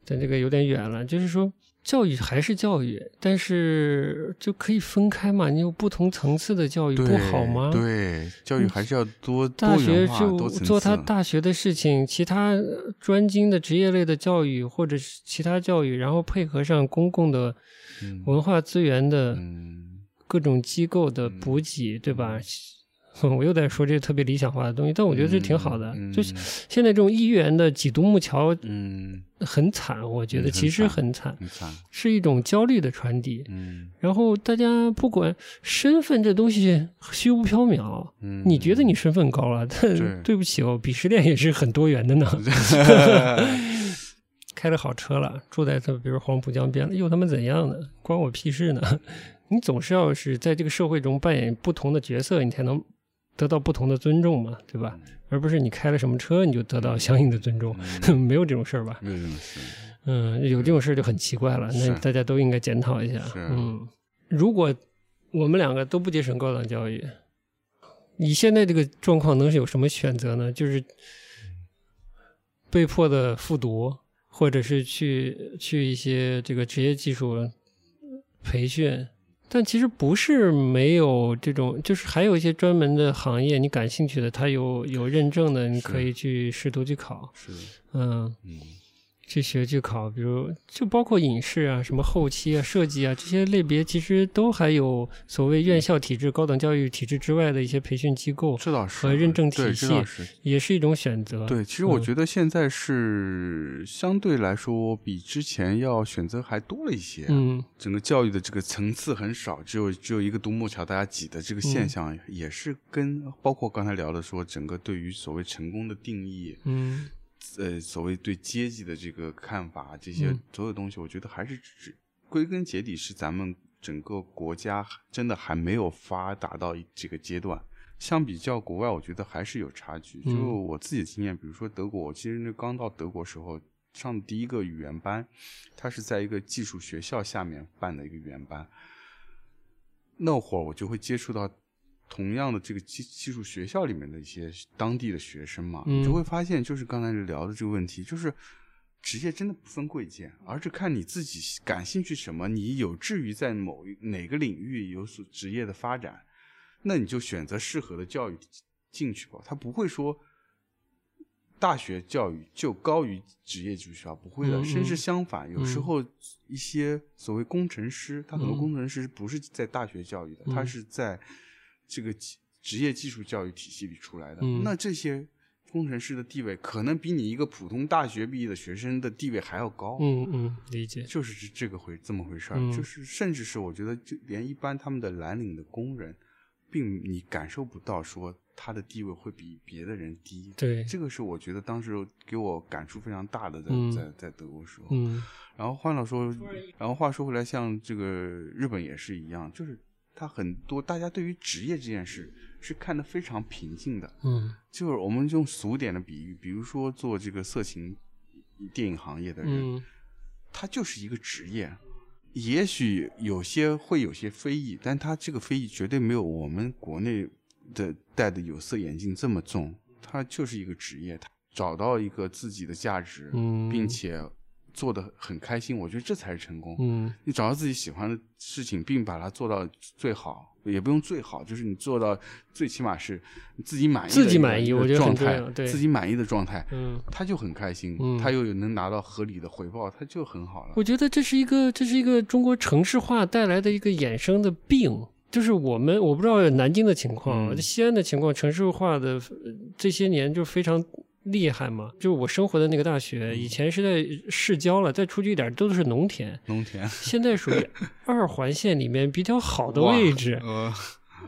但这个有点远了。就是说，教育还是教育，但是就可以分开嘛？你有不同层次的教育不好吗？对，教育还是要多大学就做他大学的事情，其他呃专精的职业类的教育或者是其他教育，然后配合上公共的嗯文化资源的嗯各种机构的补给，对吧？[laughs] 我又在说这个特别理想化的东西，但我觉得这挺好的。嗯就是现在这种一元的几独木桥嗯，很惨，我觉得嗯其实很很惨，是一种焦虑的传递。嗯然后大家不管身份这东西虚无缥缈，嗯，你觉得你身份高了，但对对不起哦，鄙视链也是很多元的呢。[laughs] 开了好车了，住在这，比如黄浦江边了，又他妈怎样呢？关我屁事呢？[laughs] 你总是要是在这个社会中扮演不同的角色，你才能得到不同的尊重嘛，对吧？而不是你开了什么车你就得到相应的尊重，[laughs] 没有这种事儿吧？没有这种事，嗯，有这种事儿就很奇怪了，那大家都应该检讨一下。嗯，如果我们两个都不接受高等教育，你现在这个状况能是有什么选择呢？就是被迫的复读，或者是去去一些这个职业技术培训。但其实不是没有这种，就是还有一些专门的行业，你感兴趣的，它有有认证的，你可以去试图去考。是，嗯，嗯去学去考，比如就包括影视啊、什么后期啊、设计啊这些类别，其实都还有所谓院校体制、高等教育体制之外的一些培训机构，这倒是和认证对体系也是一种选择。对，其实我嗯觉得现在是相对来说比之前要选择还多了一些。嗯整个教育的这个层次很少，只有只有一个独木桥，大家挤的这个嗯现象，也是跟包括刚才聊的说，整个对于所谓成功的定义，嗯呃，所谓对阶级的这个看法，这些嗯所有东西，我觉得还是只归根结底是咱们整个国家真的还没有发达到这个阶段。相比较国外，我觉得还是有差距。就嗯我自己的经验，比如说德国，我其实那刚到德国时候上第一个语言班，它是在一个技术学校下面办的一个语言班。那会儿我就会接触到同样的这个技技术学校里面的一些当地的学生嘛，嗯。你就会发现，就是刚才聊的这个问题，就是职业真的不分贵贱，而是看你自己感兴趣什么，你有志于在某哪个领域有所职业的发展，那你就选择适合的教育进去吧。他不会说大学教育就高于职业技术学校，不会的，嗯嗯。甚至相反，有时嗯。候一些所谓工程师，他很多嗯。工程师不是在大学教育的，他嗯。是在这个技职业技术教育体系里出来的。嗯那这些工程师的地位，可能比你一个普通大学毕业的学生的地位还要高。嗯嗯，理解。就是这这个回这么回事儿，嗯就是甚至是我觉得，就连一般他们的蓝领的工人，并你感受不到说他的地位会比别的人低。对，这个是我觉得当时给我感触非常大的，在、嗯在在德国时候。嗯然后换了说，然后话说回来，像这个日本也是一样，就是他很多大家对于职业这件事是看得非常平静的。嗯就是我们用俗点的比喻，比如说做这个色情电影行业的人，嗯他就是一个职业，也许有些会有些非议，但他这个非议绝对没有我们国内的戴的有色眼镜这么重。他就是一个职业，他找到一个自己的价值，嗯，并且做的很开心，我觉得这才是成功。嗯你找到自己喜欢的事情，并把它做到最好，也不用最好，就是你做到最起码是你自己满意的自己满意我觉得状态很，对自己满意的状态，嗯。他就很开心，嗯他又能拿到合理的回报，他就很好了。我觉得这是一个，这是一个中国城市化带来的一个衍生的病，就是我们我不知道南京的情况，嗯西安的情况，城市化的呃这些年就非常厉害吗。就是我生活的那个大学，以前是在市郊了，再出去一点都是农田，农田 [laughs] 现在属于 [laughs] 二环线里面比较好的位置。呃，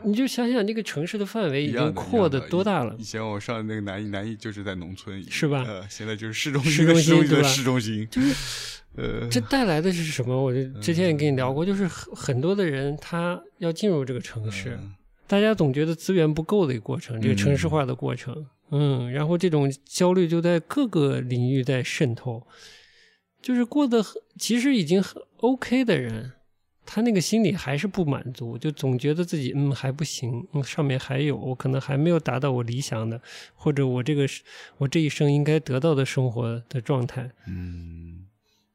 你就想想，这个城市的范围已经扩得的多大了以？前我上那个南艺，南艺就是在农村，是吧呃，现在就是市中市心市中心对吧市中心就是 [laughs] 呃，这带来的是什么？我就之前也跟你聊过，就是很很多的人他要进入这个城市，嗯大家总觉得资源不够的一个过程，这个城市化的过程，嗯，然后这种焦虑就在各个领域在渗透，就是过得很其实已经很 OK 的人，他那个心里还是不满足，就总觉得自己嗯还不行，嗯上面还有，我可能还没有达到我理想的，或者我这个我这一生应该得到的生活的状态，嗯。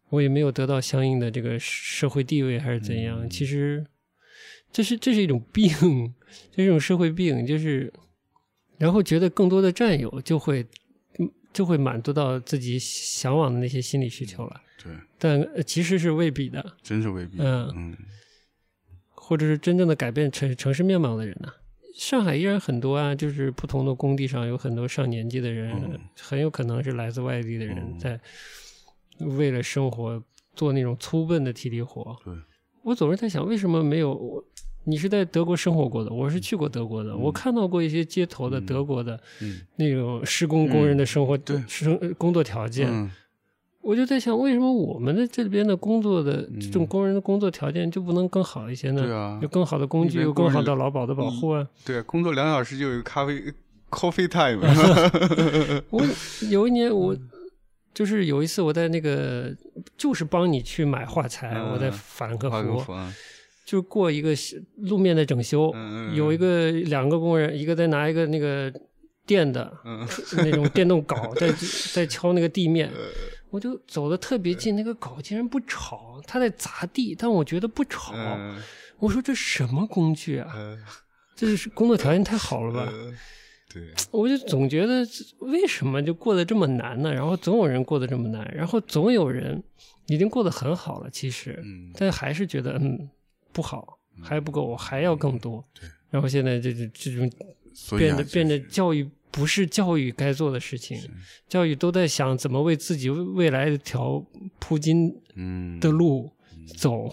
我也没有得到相应的这个社会地位，还是怎样？嗯。其实这是这是一种病，[laughs] 这是一种社会病，就是然后觉得更多的占有就会嗯就会满足到自己向往的那些心理需求了，对，但呃其实是未必的，真是未必，嗯。嗯。或者是真正的改变城城市面貌的人呢、上海依然很多啊，就是不同的工地上有很多上年纪的人，嗯。很有可能是来自外地的人，嗯。在为了生活做那种粗笨的体力活。对，我总是在想，为什么没有我？你是在德国生活过的，我是去过德国的，我看到过一些街头的嗯。德国的嗯。那种施工工人的生活、对。生工作条件，嗯。我就在想，为什么我们的这边的工作的这种嗯。工人的工作条件就不能更好一些呢？对啊有更好的工具，有更好的劳保的保护啊！对，工作两小时就有咖啡 coffee time，[laughs] [laughs] 我有一年我就是有一次我在那个就是帮你去买画材，嗯。我在法兰克福，就过一个路面的整修，有一个两个工人，一个在拿一个那个电的嗯 [laughs] 那种电动镐 [laughs] 在在敲那个地面。呃我就走的特别近，那个镐竟然不吵，他在砸地，但我觉得不吵。嗯我说这什么工具啊？呃这是工作条件太好了吧？[laughs] 呃对，我就总觉得为什么就过得这么难呢？然后总有人过得这么难，然后总有人已经过得很好了，其实，嗯但还是觉得嗯不好，还不够，还要更多。对，然后现在这这这种变得变得教育不是教育该做的事情，教育都在想怎么为自己未来的条铺金嗯。的路走，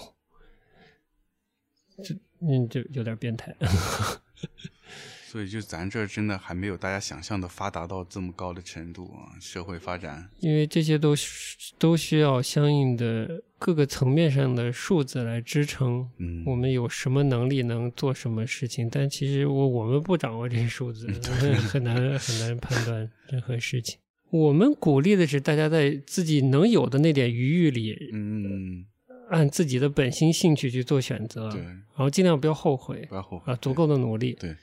这嗯就有点变态。[laughs] 所以就咱这真的还没有大家想象的发达到这么高的程度啊，社会发展，因为这些都需都需要相应的各个层面上的数字来支撑嗯，我们有什么能力能做什么事情，但其实我我们不掌握这些数字 [laughs] [laughs] 很难很难判断任何事情。我们鼓励的是大家在自己能有的那点余裕里，嗯，按自己的本心兴趣去做选择，对，然后尽量不要后悔不要后悔啊，足够的努力对，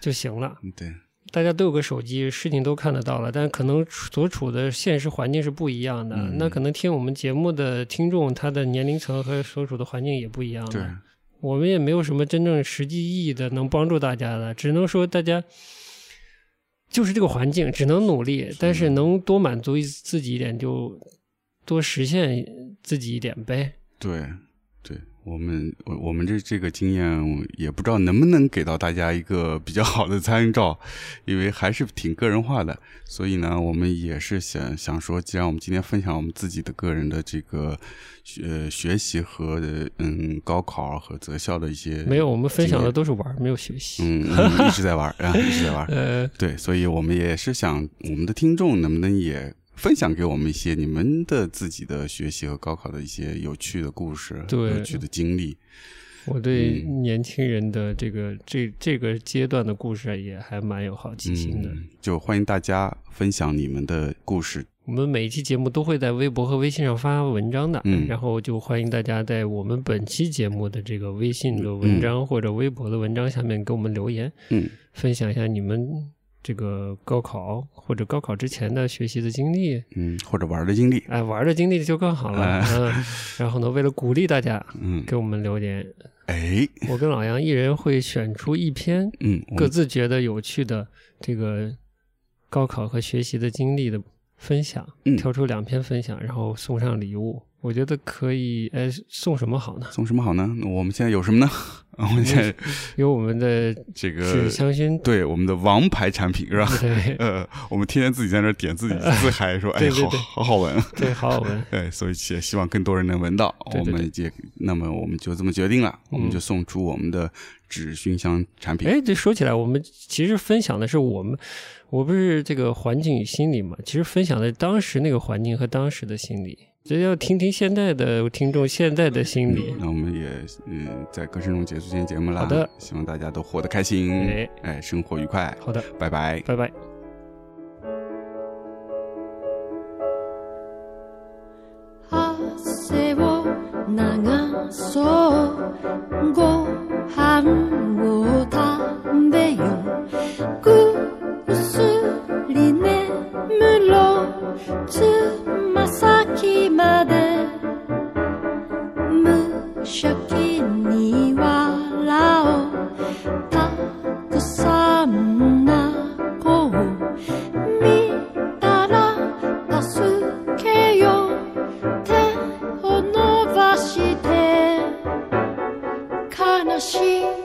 就行了。嗯对，大家都有个手机，事情都看得到了，但可能所处的现实环境是不一样的。嗯那可能听我们节目的听众，他的年龄层和所处的环境也不一样对，我们也没有什么真正实际意义的能帮助大家的，只能说大家就是这个环境，只能努力，但是能多满足自己一点就多实现自己一点呗。对，我们我我们这这个经验也不知道能不能给到大家一个比较好的参照，因为还是挺个人化的，所以呢，我们也是想想说，既然我们今天分享我们自己的个人的这个学学习和嗯高考和择校的一些没有，我们分享的都是玩，没有学习。嗯，嗯一直在玩儿啊，一直在玩。[laughs] 呃，对，所以我们也是想，我们的听众能不能也分享给我们一些你们的自己的学习和高考的一些有趣的故事、对有趣的经历。我对嗯年轻人的这个、这这个阶段的故事也还蛮有好奇心的。嗯，就欢迎大家分享你们的故事。我们每一期节目都会在微博和微信上发文章的，嗯然后就欢迎大家在我们本期节目的这个微信的文章或者微博的文章下面给我们留言，嗯分享一下你们这个高考或者高考之前的学习的经历，嗯，或者玩的经历，哎，玩的经历就更好了，嗯。然后呢，为了鼓励大家，[laughs] 嗯，给我们留言，哎，我跟老杨一人会选出一篇，嗯，各自觉得有趣的这个高考和学习的经历的分享，挑出两篇分享，然后送上礼物。我觉得可以，哎，送什么好呢？送什么好呢？我们现在有什么呢？[laughs] 我们现在有我们的这个香薰，对，我们的王牌产品是吧？对，[laughs] 呃，我们天天自己在那点自己 [laughs] 自嗨，说哎，好好好闻，对，好好闻。对，所以也希望更多人能闻到。我们也那么我们就这么决定了，我们就送出我们的纸熏香产品。哎，这说起来，我们其实分享的是我们，我不是这个环境与心理嘛？其实分享的当时那个环境和当时的心理。这要听听现在的听众现在的心理。那我们也嗯，在歌声中结束今天节目了。好的，希望大家都活得开心，哎哎，生活愉快。好的，拜拜，拜拜。つま先まで無邪気に笑おう。たくさんな子を見たら助けよう。手を伸ばして悲しい。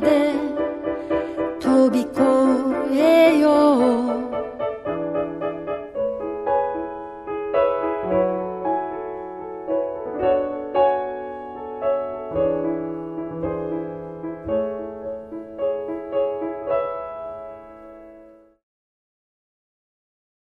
de